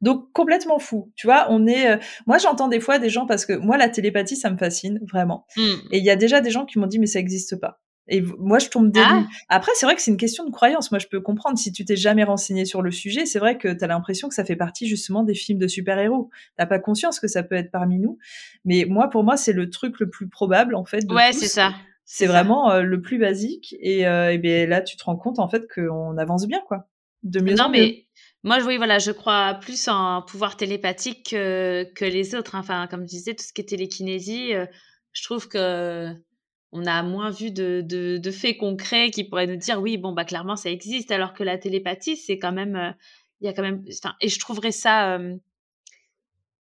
Donc complètement fou. Tu vois, on est. euh, Moi, j'entends des fois des gens parce que moi, la télépathie, ça me fascine vraiment. Hmm. Et il y a déjà des gens qui m'ont dit mais ça n'existe pas. Et moi, je tombe dénue. Ah. Après, c'est vrai que c'est une question de croyance. Moi, je peux comprendre si tu t'es jamais renseigné sur le sujet. C'est vrai que tu as l'impression que ça fait partie justement des films de super-héros. T'as pas conscience que ça peut être parmi nous. Mais moi, pour moi, c'est le truc le plus probable en fait. De Ouais, c'est ça. C'est vraiment euh, le plus basique. Et, euh, et bien là, tu te rends compte en fait qu'on avance bien, quoi. De mieux Non, en mieux. mais moi, oui, voilà, je crois plus en pouvoir télépathique que, que les autres. hein. Enfin, comme je disais, tout ce qui est télékinésie, euh, je trouve que on a moins vu de, de, faits concrets qui pourraient nous dire oui, bon, bah clairement, ça existe, alors que la télépathie, c'est quand même, euh, il y a quand même, et je trouverais ça, euh,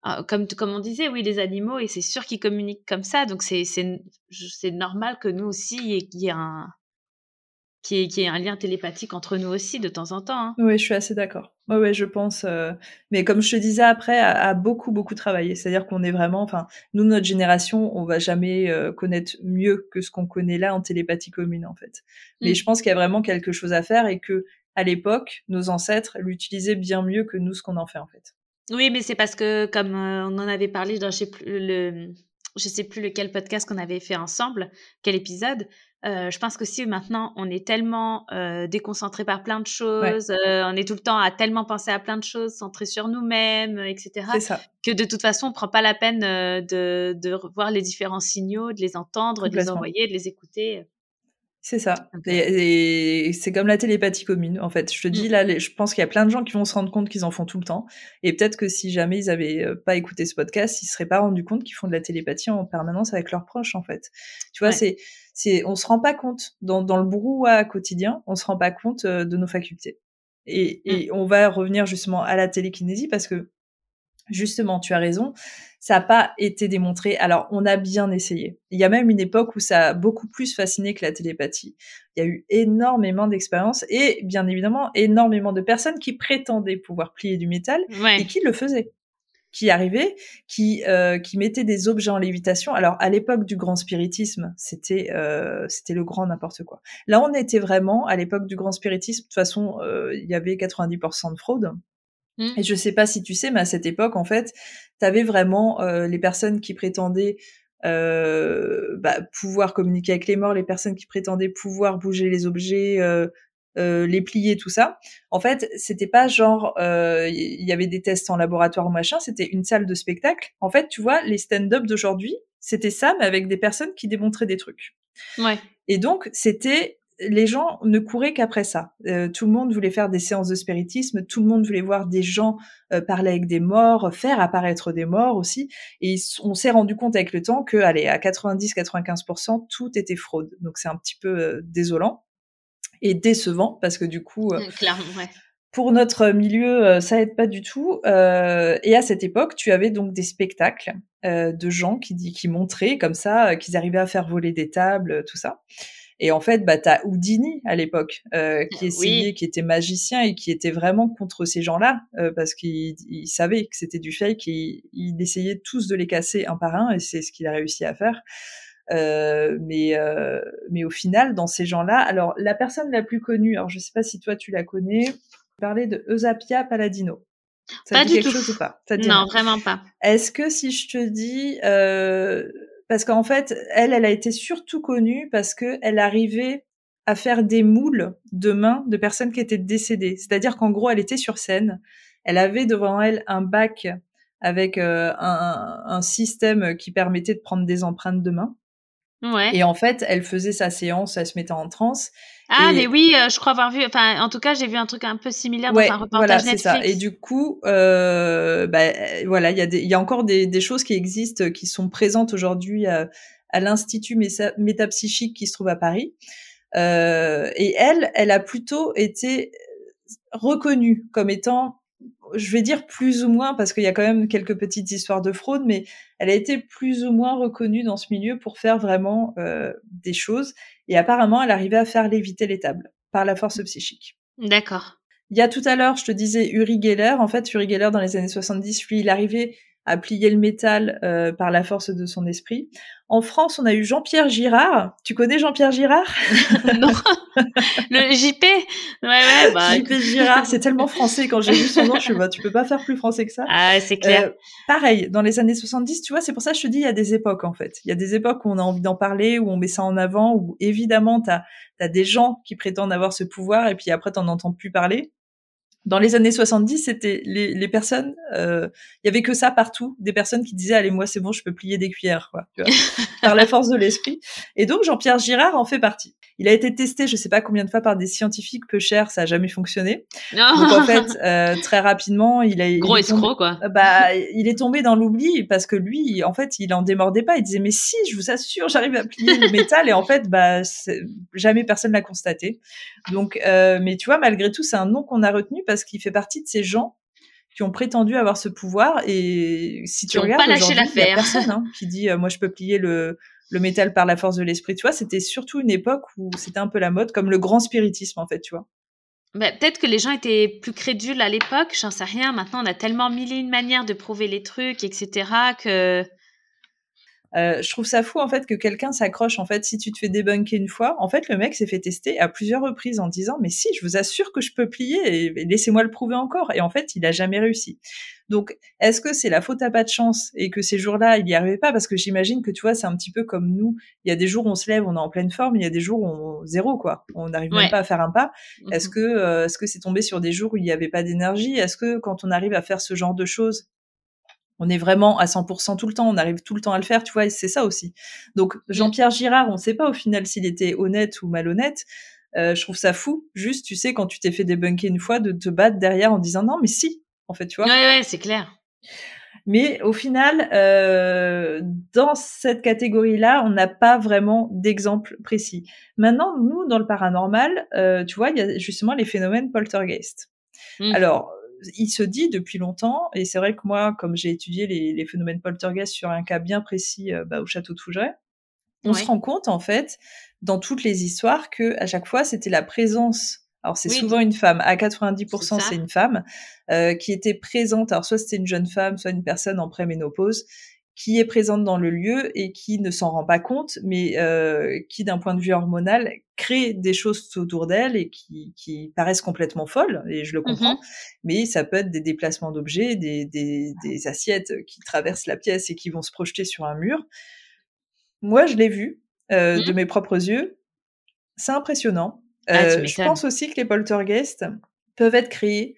ah, comme, comme on disait, oui, les animaux, et c'est sûr qu'ils communiquent comme ça, donc c'est, normal que nous aussi, il y ait un, qu'il y ait un lien télépathique entre nous aussi de temps en temps. hein. Oui, je suis assez d'accord. Ouais, je pense. euh, Mais comme je te disais après, à, à beaucoup, beaucoup travaillé. C'est-à-dire qu'on est vraiment, enfin, nous, notre génération, on va jamais euh, connaître mieux que ce qu'on connaît là en télépathie commune, en fait. Mais Mm. je pense qu'il y a vraiment quelque chose à faire et que, à l'époque, nos ancêtres l'utilisaient bien mieux que nous, ce qu'on en fait, en fait. Oui, mais c'est parce que, comme euh, on en avait parlé dans je sais plus, le, je sais plus lequel podcast qu'on avait fait ensemble, quel épisode, euh, je pense que si maintenant on est tellement euh, déconcentré par plein de choses, euh, on est tout le temps à tellement penser à plein de choses, centré sur nous-mêmes, euh, etc., ça. que de toute façon on prend pas la peine euh, de, de revoir les différents signaux, de les entendre, de les envoyer, de les écouter. C'est ça. Et, et c'est comme la télépathie commune, en fait. Je te dis, Mm. là, les- je pense qu'il y a plein de gens qui vont se rendre compte qu'ils en font tout le temps. Et peut-être que si jamais ils avaient euh, pas écouté ce podcast, ils se seraient pas rendu compte qu'ils font de la télépathie en permanence avec leurs proches, en fait. Tu vois, Ouais. c'est, c'est, on se rend pas compte dans, dans le brouhaha quotidien, on se rend pas compte de nos facultés. Et, et on va revenir justement à la télékinésie parce que justement, tu as raison, ça n'a pas été démontré. Alors, on a bien essayé. Il y a même une époque où ça a beaucoup plus fasciné que la télépathie. Il y a eu énormément d'expériences et bien évidemment énormément de personnes qui prétendaient pouvoir plier du métal Ouais. et qui le faisaient qui arrivaient, qui qui qui mettaient des objets en lévitation. Alors à l'époque du grand spiritisme, c'était euh, c'était le grand n'importe quoi. Là, on était vraiment à l'époque du grand spiritisme. De toute façon, euh, il y avait 90% de fraude. Mm. Et je sais pas si tu sais, mais à cette époque, en fait, tu avais vraiment euh, les personnes qui prétendaient euh, bah, pouvoir communiquer avec les morts, les personnes qui prétendaient pouvoir bouger les objets, euh, euh, les plier, tout ça. En fait, c'était pas genre il y, y avait des tests en laboratoire ou machin, c'était une salle de spectacle. En fait, tu vois, les stand-up d'aujourd'hui, c'était ça, mais avec des personnes qui démontraient des trucs. Ouais. Et donc, c'était les gens ne couraient qu'après ça. Euh, tout le monde voulait faire des séances de spiritisme, tout le monde voulait voir des gens euh, parler avec des morts, faire apparaître des morts aussi. Et on s'est rendu compte avec le temps que, allez, à 90-95%, tout était fraude. Donc c'est un petit peu euh, désolant et décevant parce que du coup, Clairement, ouais. pour notre milieu, ça aide pas du tout. Euh, et à cette époque, tu avais donc des spectacles euh, de gens qui, qui montraient comme ça qu'ils arrivaient à faire voler des tables, tout ça. Et en fait, bah, t'as Houdini à l'époque euh, qui essayait, Oui. qui était magicien et qui était vraiment contre ces gens-là euh, parce qu'il il savait que c'était du fake et il, il essayait tous de les casser un par un et c'est ce qu'il a réussi à faire. Euh, mais euh, mais au final, dans ces gens-là, alors la personne la plus connue, alors je sais pas si toi tu la connais, parler de Eusapia Palladino. Ça pas dit quelque chose ou pas? Non, vraiment pas. Est-ce que si je te dis, euh, parce qu'en fait, elle, elle a été surtout connue parce que elle arrivait à faire des moules de mains de personnes qui étaient décédées. C'est-à-dire qu'en gros, elle était sur scène, elle avait devant elle un bac avec euh, un, un, système qui permettait de prendre des empreintes de mains. Ouais. Et en fait, elle faisait sa séance, elle se mettait en transe. Ah, mais oui, euh, je crois avoir vu. Enfin, en tout cas, j'ai vu un truc un peu similaire dans un reportage voilà, Netflix. Ça. Et du coup, euh, bah, voilà, il y a des, y a encore des, des, choses qui existent, qui sont présentes aujourd'hui à, à l'institut métapsychique qui se trouve à Paris. Euh, et elle, elle a plutôt été reconnue comme étant je vais dire plus ou moins, parce qu'il y a quand même quelques petites histoires de fraude, mais elle a été plus ou moins reconnue dans ce milieu pour faire vraiment euh, des choses. Et apparemment, elle arrivait à faire léviter les tables par la force psychique. D'accord. Il y a tout à l'heure, je te disais Uri Geller. En fait, Uri Geller, dans les années 70, lui, il arrivait à plier le métal euh, par la force de son esprit. En France, on a eu Jean-Pierre Girard. Tu connais Jean-Pierre Girard? *laughs* Non. le JP Ouais, ouais. Bah, JP Girard, c'est tellement français. Quand j'ai vu son nom, je me suis tu peux pas faire plus français que ça. Ah, c'est clair. Euh, pareil, dans les années 70, tu vois, c'est pour ça que je te dis, il y a des époques, en fait. Il y a des époques où on a envie d'en parler, où on met ça en avant, où évidemment, tu as, as, des gens qui prétendent avoir ce pouvoir, et puis après, t'en entends plus parler dans les années 70, c'était les, les personnes, euh, il y avait que ça partout, des personnes qui disaient allez moi c'est bon, je peux plier des cuillères, quoi, tu vois, *laughs* par la force de l'esprit. Et donc Jean-Pierre Girard en fait partie. Il a été testé, je sais pas combien de fois par des scientifiques peu chers, ça a jamais fonctionné. Non. Donc en *laughs* fait, euh, très rapidement, il a gros escroc quoi. Bah, il est tombé dans l'oubli parce que lui, en fait, il en démordait pas. Il disait mais si, je vous assure, j'arrive à plier le métal et en fait, bah, jamais personne l'a constaté. Donc, euh, mais tu vois, malgré tout, c'est un nom qu'on a retenu parce qu'il fait partie de ces gens qui ont prétendu avoir ce pouvoir et si tu regardes aujourd'hui, il y a personne hein, qui dit euh, moi je peux plier le le métal par la force de l'esprit. Tu vois, c'était surtout une époque où c'était un peu la mode, comme le grand spiritisme, en fait, tu vois. Bah, peut-être que les gens étaient plus crédules à l'époque, j'en sais rien. Maintenant, on a tellement mille et une manières de prouver les trucs, etc., que euh, je trouve ça fou en fait que quelqu'un s'accroche en fait si tu te fais débunker une fois. En fait le mec s'est fait tester à plusieurs reprises en disant mais si je vous assure que je peux plier et, laissez-moi le prouver encore. Et en fait il a jamais réussi. Donc est-ce que c'est la faute à pas de chance et que ces jours-là il y arrivait pas? Parce que j'imagine que tu vois c'est un petit peu comme nous. Il y a des jours où on se lève on est en pleine forme. Il y a des jours où on zéro quoi. On n'arrive même pas à faire un pas. Est-ce mmh que euh, est-ce que c'est tombé sur des jours où il n'y avait pas d'énergie? Est-ce que quand on arrive à faire ce genre de choses on est vraiment à 100% tout le temps, on arrive tout le temps à le faire, tu vois, et c'est ça aussi. Donc Jean-Pierre Girard, on ne sait pas au final s'il était honnête ou malhonnête. Euh, je trouve ça fou, juste, tu sais, quand tu t'es fait débunker une fois, de te battre derrière en disant non, mais si, en fait, tu vois. Ouais, ouais, c'est clair. Mais au final, euh, dans cette catégorie-là, on n'a pas vraiment d'exemple précis. Maintenant, nous, dans le paranormal, euh, tu vois, il y a justement les phénomènes poltergeist. Mmh. Alors, il se dit depuis longtemps, et c'est vrai que moi, comme j'ai étudié les, phénomènes poltergeist sur un cas bien précis euh, bah, au château de Fougeray, on se rend compte en fait dans toutes les histoires que à chaque fois c'était la présence. Alors c'est souvent une femme, à 90% c'est une femme euh, qui était présente. Alors soit c'était une jeune femme, soit une personne en préménopause qui est présente dans le lieu et qui ne s'en rend pas compte, mais euh, qui, d'un point de vue hormonal, crée des choses autour d'elle et qui, qui, paraissent complètement folles, et je le comprends, mmh mais ça peut être des déplacements d'objets, des, des, des, assiettes qui traversent la pièce et qui vont se projeter sur un mur. Moi, je l'ai vu euh, de mmh. mes propres yeux. C'est impressionnant. Ah, euh, je pense aussi que les poltergeists peuvent être créés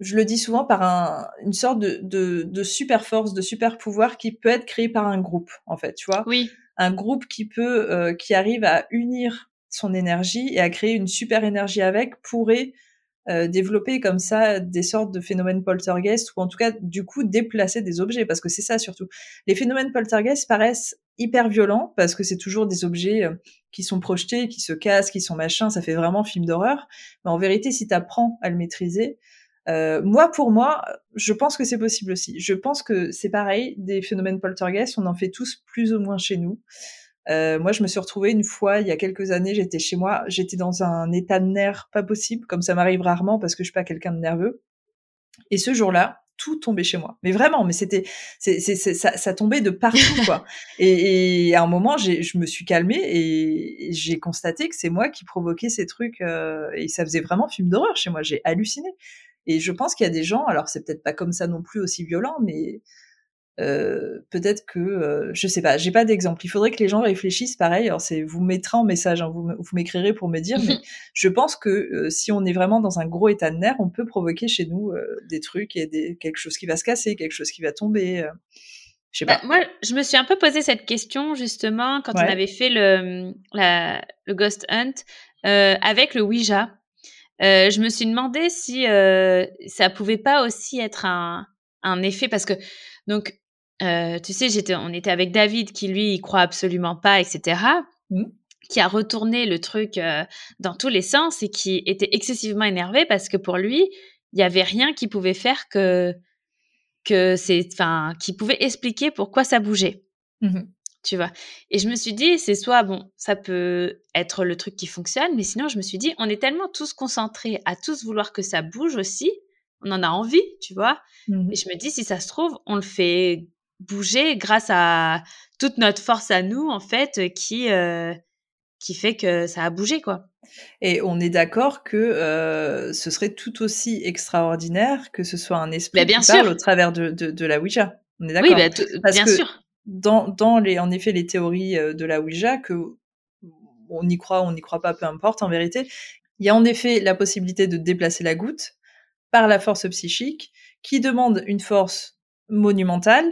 je le dis souvent, par un, une sorte de, de, de, super force, de super pouvoir qui peut être créé par un groupe, en fait, tu vois. Oui. Un groupe qui peut, euh, qui arrive à unir son énergie et à créer une super énergie avec pourrait euh, développer comme ça des sortes de phénomènes poltergeist ou en tout cas du coup déplacer des objets parce que c'est ça surtout. Les phénomènes poltergeist paraissent hyper violents parce que c'est toujours des objets euh, qui sont projetés, qui se cassent, qui sont machins, ça fait vraiment film d'horreur. Mais en vérité, si tu apprends à le maîtriser, euh, moi, pour moi, je pense que c'est possible aussi. Je pense que c'est pareil, des phénomènes poltergeist, on en fait tous plus ou moins chez nous. Euh, moi, je me suis retrouvée une fois, il y a quelques années, j'étais chez moi, j'étais dans un état de nerf pas possible, comme ça m'arrive rarement parce que je suis pas quelqu'un de nerveux. Et ce jour-là, tout tombait chez moi. Mais vraiment, mais c'était, c'est, c'est, ça, ça tombait de partout, quoi. *laughs* et, et, à un moment, j'ai, je me suis calmée et j'ai constaté que c'est moi qui provoquais ces trucs, euh, et ça faisait vraiment film d'horreur chez moi. J'ai halluciné. Et je pense qu'il y a des gens, alors c'est peut-être pas comme ça non plus aussi violent, mais euh, peut-être que euh, je sais pas, j'ai pas d'exemple. Il faudrait que les gens réfléchissent pareil. Alors c'est vous mettrez en message, hein, vous, vous m'écrirez pour me dire. mais *laughs* je pense que euh, si on est vraiment dans un gros état de nerfs, on peut provoquer chez nous des trucs et des quelque chose qui va se casser, quelque chose qui va tomber. je sais pas. Bah, moi, je me suis un peu posé cette question justement quand on avait fait le la, le Ghost Hunt avec le Ouija. Je me suis demandé si ça pouvait pas aussi être un un effet parce que donc euh, tu sais, j'étais, on était avec David qui lui, il croit absolument pas, etc. Mmh. Qui a retourné le truc euh, dans tous les sens et qui était excessivement énervé parce que pour lui, il y avait rien qui pouvait faire que que c'est, enfin, qui pouvait expliquer pourquoi ça bougeait. Mmh tu vois. Et je me suis dit, c'est soit, bon, ça peut être le truc qui fonctionne, mais sinon, je me suis dit, on est tellement tous concentrés à tous vouloir que ça bouge aussi, on en a envie, tu vois. Mmh et je me dis, si ça se trouve, on le fait bouger grâce à toute notre force à nous, en fait, qui, euh, qui fait que ça a bougé, quoi. Et on est d'accord que euh, ce serait tout aussi extraordinaire que ce soit un esprit bah, bien qui sûr. parle au travers de, de, la Ouija. On est d'accord. Oui, bah, bien sûr. Dans, dans les, en effet, les théories euh, de la Ouija, que on y croit, on n'y croit pas, peu importe, en vérité, il y a en effet la possibilité de déplacer la goutte par la force psychique, qui demande une force monumentale,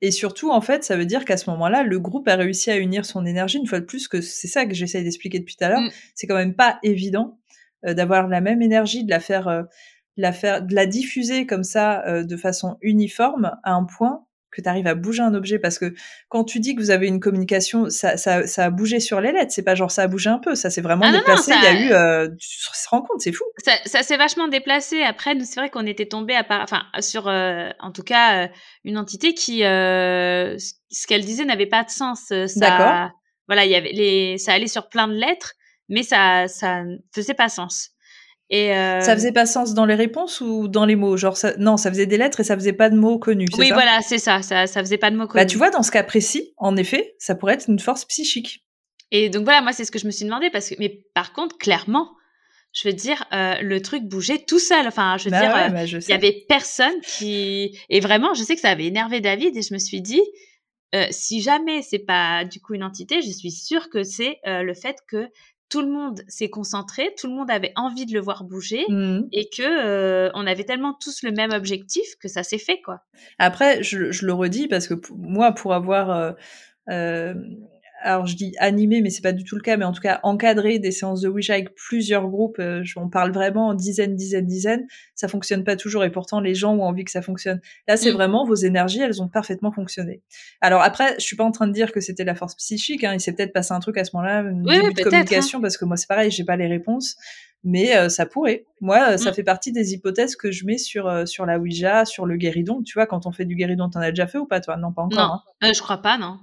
et surtout, en fait, ça veut dire qu'à ce moment-là, le groupe a réussi à unir son énergie une fois de plus, que c'est ça que j'essaye d'expliquer depuis tout à l'heure. Mm. C'est quand même pas évident euh, d'avoir la même énergie, de la faire, euh, la faire, de la diffuser comme ça euh, de façon uniforme à un point que tu arrives à bouger un objet parce que quand tu dis que vous avez une communication, ça, ça, ça a bougé sur les lettres, c'est pas genre ça a bougé un peu, ça s'est vraiment ah déplacé. Il y a eu, euh, tu te rends compte, c'est fou. Ça, ça s'est vachement déplacé. Après, c'est vrai qu'on était tombé à part, enfin sur, euh, en tout cas, euh, une entité qui, euh, ce qu'elle disait n'avait pas de sens. D'accord. Voilà, il y avait les, ça allait sur plein de lettres, mais ça, ça faisait pas sens. Et euh... Ça faisait pas sens dans les réponses ou dans les mots? Genre, ça... non, ça faisait des lettres et ça faisait pas de mots connus. Oui, voilà, c'est ça, ça. Ça faisait pas de mots connus. Bah, tu vois, dans ce cas précis, en effet, ça pourrait être une force psychique. Et donc voilà, moi, c'est ce que je me suis demandé parce que, mais par contre, clairement, je veux dire, euh, le truc bougeait tout seul. Enfin, je veux bah dire, euh, bah, il y avait personne qui. Et vraiment, je sais que ça avait énervé David et je me suis dit. Euh, si jamais c'est pas du coup une entité, je suis sûre que c'est euh, le fait que tout le monde s'est concentré, tout le monde avait envie de le voir bouger mmh. et que euh, on avait tellement tous le même objectif que ça s'est fait quoi. Après, je, je, le redis parce que moi, pour avoir euh, euh, alors je dis animé, mais c'est pas du tout le cas, mais en tout cas encadrer des séances de Ouija avec plusieurs groupes, euh, on parle vraiment en dizaines, dizaines, dizaines, ça fonctionne pas toujours et pourtant les gens ont envie que ça fonctionne. Là, c'est mm. vraiment vos énergies, elles ont parfaitement fonctionné. Alors après, je suis pas en train de dire que c'était la force psychique, hein, il s'est peut-être passé un truc à ce moment-là, une début de hein. communication, parce que moi c'est pareil, j'ai pas les réponses, mais euh, ça pourrait. Moi, ça mm. fait partie des hypothèses que je mets sur euh, sur la Ouija, sur le guéridon. Tu vois, quand on fait du guéridon, t'en as déjà fait ou pas toi? Non, pas encore. Non, hein. je crois pas, non.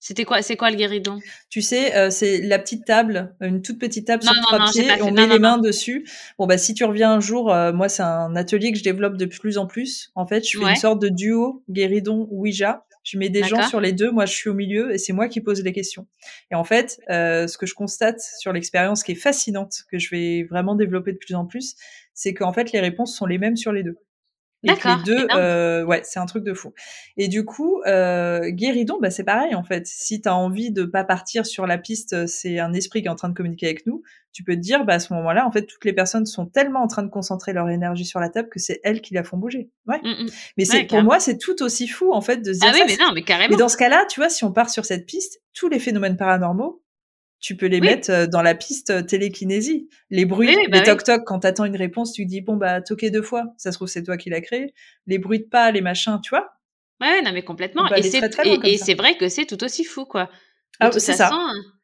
C'était quoi C'est quoi le guéridon? Tu sais, euh, c'est la petite table, une toute petite table sur trois pieds, et on met les mains dessus. Bon bah si tu reviens un jour, euh, moi c'est un atelier que je développe de plus en plus. En fait, je fais une sorte de duo guéridon Ouija. Je mets des gens sur les deux, moi je suis au milieu et c'est moi qui pose les questions. Et en fait, euh, ce que je constate sur l'expérience qui est fascinante, que je vais vraiment développer de plus en plus, c'est qu'en fait les réponses sont les mêmes sur les deux. Et les deux, euh, ouais, c'est un truc de fou. Et du coup, euh, guéridon, bah c'est pareil en fait. Si tu as envie de pas partir sur la piste, euh, c'est un esprit qui est en train de communiquer avec nous. Tu peux te dire, bah à ce moment-là, en fait, toutes les personnes sont tellement en train de concentrer leur énergie sur la table que c'est elles qui la font bouger. Ouais. Mmh, mmh. Mais c'est pour moi, c'est tout aussi fou en fait de se dire. Ah oui, mais non, mais carrément. Mais dans ce cas-là, tu vois, si on part sur cette piste, tous les phénomènes paranormaux, tu peux les mettre dans la piste télékinésie. Les bruits, bah les toc-toc, quand t'attends une réponse, tu dis, bon, bah, toquer deux fois. Ça se trouve, c'est toi qui l'as créé. Les bruits de pas, les machins, tu vois? Ouais, non, mais complètement. Et c'est, et, c'est vrai que c'est tout aussi fou, quoi. ah, c'est ça.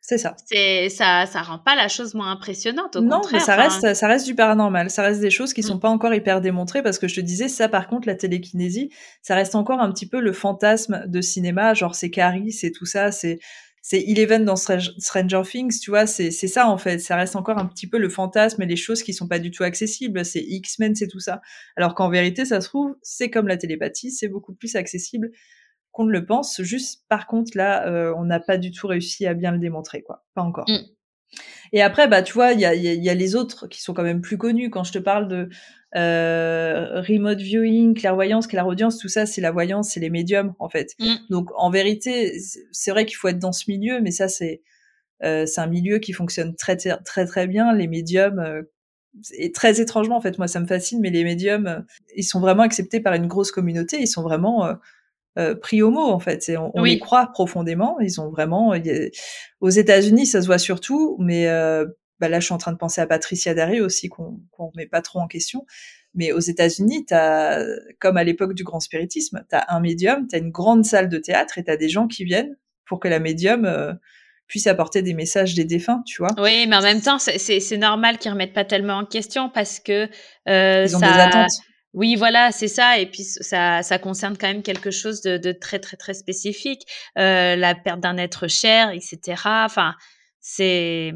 C'est ça. C'est ça, ça rend pas la chose moins impressionnante. Au non, mais ça reste, ça reste du paranormal. Ça reste des choses qui sont mm. pas encore hyper démontrées parce que je te disais ça. Par contre, la télékinésie, ça reste encore un petit peu le fantasme de cinéma. Genre c'est Carrie, c'est tout ça, c'est c'est Eleven dans Stranger Things, tu vois, c'est ça en fait. Ça reste encore un petit peu le fantasme et les choses qui sont pas du tout accessibles. C'est X-Men, c'est tout ça. Alors qu'en vérité, ça se trouve, c'est comme la télépathie, c'est beaucoup plus accessible qu'on ne le pense. Juste, par contre, là, euh, on n'a pas du tout réussi à bien le démontrer, quoi. Pas encore. Mm. Et après, bah, tu vois, il y a, y a, les autres qui sont quand même plus connus. Quand je te parle de euh, remote viewing, clairvoyance, clairaudience, tout ça, c'est la voyance, c'est les médiums en fait. Mm. Donc en vérité, c'est vrai qu'il faut être dans ce milieu, mais ça c'est euh, un milieu qui fonctionne très très très bien. Les médiums euh, et très étrangement en fait, moi ça me fascine, mais les médiums, ils sont vraiment acceptés par une grosse communauté. Ils sont vraiment euh, pris au mot en fait. on, on les croit profondément. Ils ont vraiment. Aux États-Unis, ça se voit surtout, mais bah là, je suis en train de penser à Patricia Darry aussi, qu'on qu'on met pas trop en question. Mais aux États-Unis, as, comme à l'époque du grand spiritisme, tu as un médium, tu as une grande salle de théâtre et tu as des gens qui viennent pour que la médium euh, puisse apporter des messages des défunts, tu vois. Oui, mais en même temps, c'est normal qu'ils remettent pas tellement en question parce que euh, ils ont des attentes. Oui, voilà, c'est ça. Et puis ça, ça concerne quand même quelque chose de, de très très très spécifique, euh, la perte d'un être cher, etc. Enfin, c'est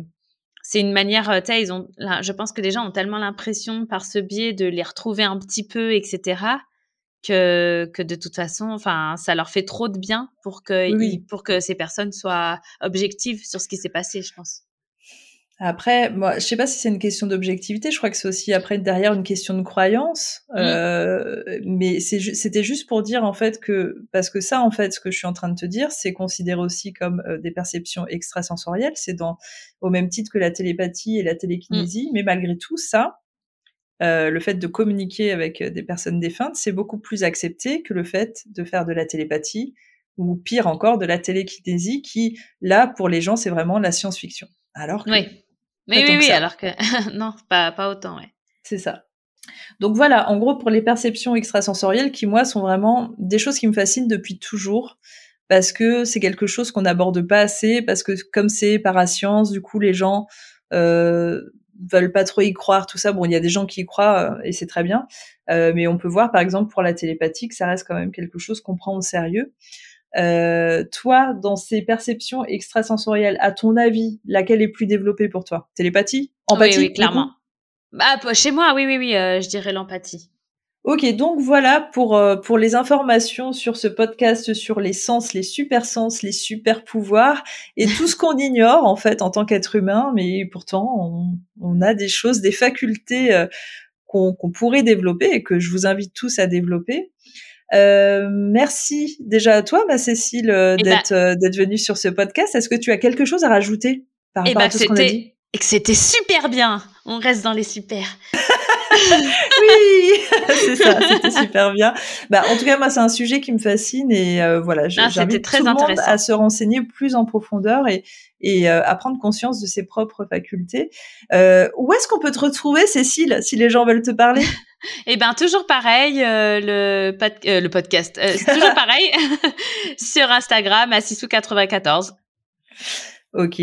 c'est une manière, euh, tu sais, ils ont, je pense que les gens ont tellement l'impression par ce biais de les retrouver un petit peu, etc., que, que de toute façon, enfin, ça leur fait trop de bien pour que, pour que ces personnes soient objectives sur ce qui s'est passé, je pense. Après, moi, je sais pas si c'est une question d'objectivité. Je crois que c'est aussi après derrière une question de croyance. Mmh. Euh, mais c'était juste pour dire en fait que parce que ça, en fait, ce que je suis en train de te dire, c'est considéré aussi comme euh, des perceptions extrasensorielles. C'est dans au même titre que la télépathie et la télékinésie. Mmh. Mais malgré tout, ça, euh, le fait de communiquer avec des personnes défuntes, c'est beaucoup plus accepté que le fait de faire de la télépathie ou pire encore de la télékinésie, qui là pour les gens, c'est vraiment la science-fiction. Alors que oui mais oui, oui, alors que *laughs* non, pas, pas autant, ouais. C'est ça. Donc voilà, en gros, pour les perceptions extrasensorielles, qui moi sont vraiment des choses qui me fascinent depuis toujours, parce que c'est quelque chose qu'on n'aborde pas assez, parce que comme c'est parascience, du coup, les gens euh, veulent pas trop y croire, tout ça. Bon, il y a des gens qui y croient euh, et c'est très bien, euh, mais on peut voir, par exemple, pour la télépathie, que ça reste quand même quelque chose qu'on prend au sérieux. Euh, toi, dans ces perceptions extrasensorielles, à ton avis, laquelle est plus développée pour toi? Télépathie? Empathie Oui, oui clairement. Bah, chez moi, oui, oui, oui, euh, je dirais l'empathie. Ok, donc voilà pour euh, pour les informations sur ce podcast sur les sens, les super sens, les super pouvoirs et tout ce qu'on *laughs* ignore en fait en tant qu'être humain, mais pourtant on, on, a des choses, des facultés qu'on qu'on pourrait développer et que je vous invite tous à développer. Euh, merci déjà à toi, ma Cécile, euh, eh d'être euh, d'être venue sur ce podcast. Est-ce que tu as quelque chose à rajouter par eh rapport ben, à tout ce qu'on a dit? Et que c'était super bien. On reste dans les super. *laughs* oui, *laughs* c'est ça, c'était super bien. Bah, en tout cas, moi, c'est un sujet qui me fascine et euh, voilà, ah, j'invite tout le monde à se renseigner plus en profondeur et, et à prendre conscience de ses propres facultés. Euh, où est-ce qu'on peut te retrouver, Cécile, si les gens veulent te parler? Eh ben toujours pareil, euh, le, euh, le podcast, euh, c'est toujours *laughs* pareil *laughs* sur Instagram à Sissou94. Ok.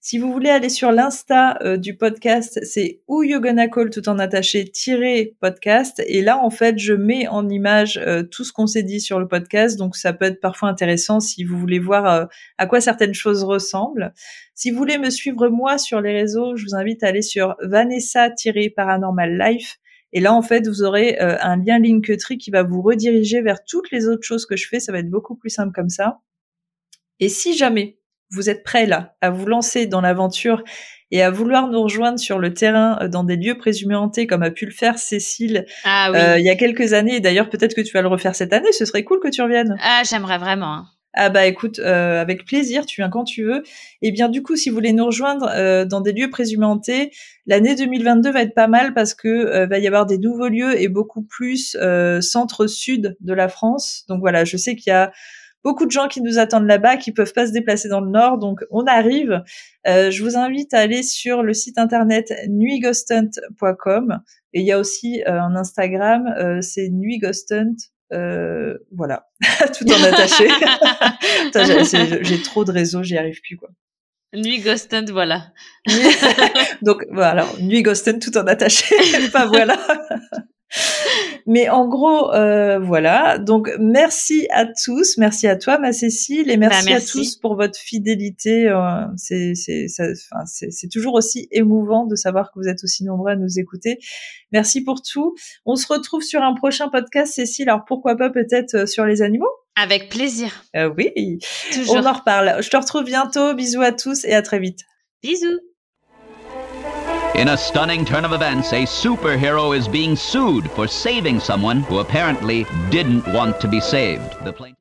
Si vous voulez aller sur l'insta du podcast, c'est où you gonna call tout en attaché tiré podcast. Et là, en fait, je mets en image tout ce qu'on s'est dit sur le podcast. Donc, ça peut être parfois intéressant si vous voulez voir à quoi certaines choses ressemblent. Si vous voulez me suivre moi sur les réseaux, je vous invite à aller sur Vanessa-Paranormal Life. Et là, en fait, vous aurez euh, un lien Linktree qui va vous rediriger vers toutes les autres choses que je fais. Ça va être beaucoup plus simple comme ça. Et si jamais vous êtes prêt là à vous lancer dans l'aventure et à vouloir nous rejoindre sur le terrain euh, dans des lieux présumés hantés comme a pu le faire Cécile ah euh, il y a quelques années. Et d'ailleurs, peut-être que tu vas le refaire cette année. Ce serait cool que tu reviennes. Ah, j'aimerais vraiment. Ah bah écoute, euh, avec plaisir, tu viens quand tu veux. Et bien du coup, si vous voulez nous rejoindre euh, dans des lieux présumés hantés, l'année 2022 va être pas mal parce que euh, va y avoir des nouveaux lieux et beaucoup plus centre-sud de la France. Donc voilà, je sais qu'il y a beaucoup de gens qui nous attendent là-bas, qui peuvent pas se déplacer dans le nord, donc on arrive. je vous invite à aller sur le site internet nuighostunt.com et il y a aussi un Instagram, c'est nuighostunt euh, voilà, *laughs* tout en attaché. *laughs* j'ai trop de réseaux, j'y arrive plus quoi. Nuit Ghostent, voilà. *laughs* Donc voilà, Nuit Ghostent tout en attaché, pas voilà. Mais en gros, euh, voilà. Donc, merci à tous. Merci à toi, ma Cécile. Et merci, Bah, merci. à tous pour votre fidélité. Euh, c'est, toujours aussi émouvant de savoir que vous êtes aussi nombreux à nous écouter. Merci pour tout. On se retrouve sur un prochain podcast, Cécile. Alors, pourquoi pas peut-être euh, sur les animaux? Avec plaisir. Euh, Oui. Toujours. On en reparle. Je te retrouve bientôt. Bisous à tous et à très vite. Bisous. In a stunning turn of events, a superhero is being sued for saving someone who apparently didn't want to be saved. The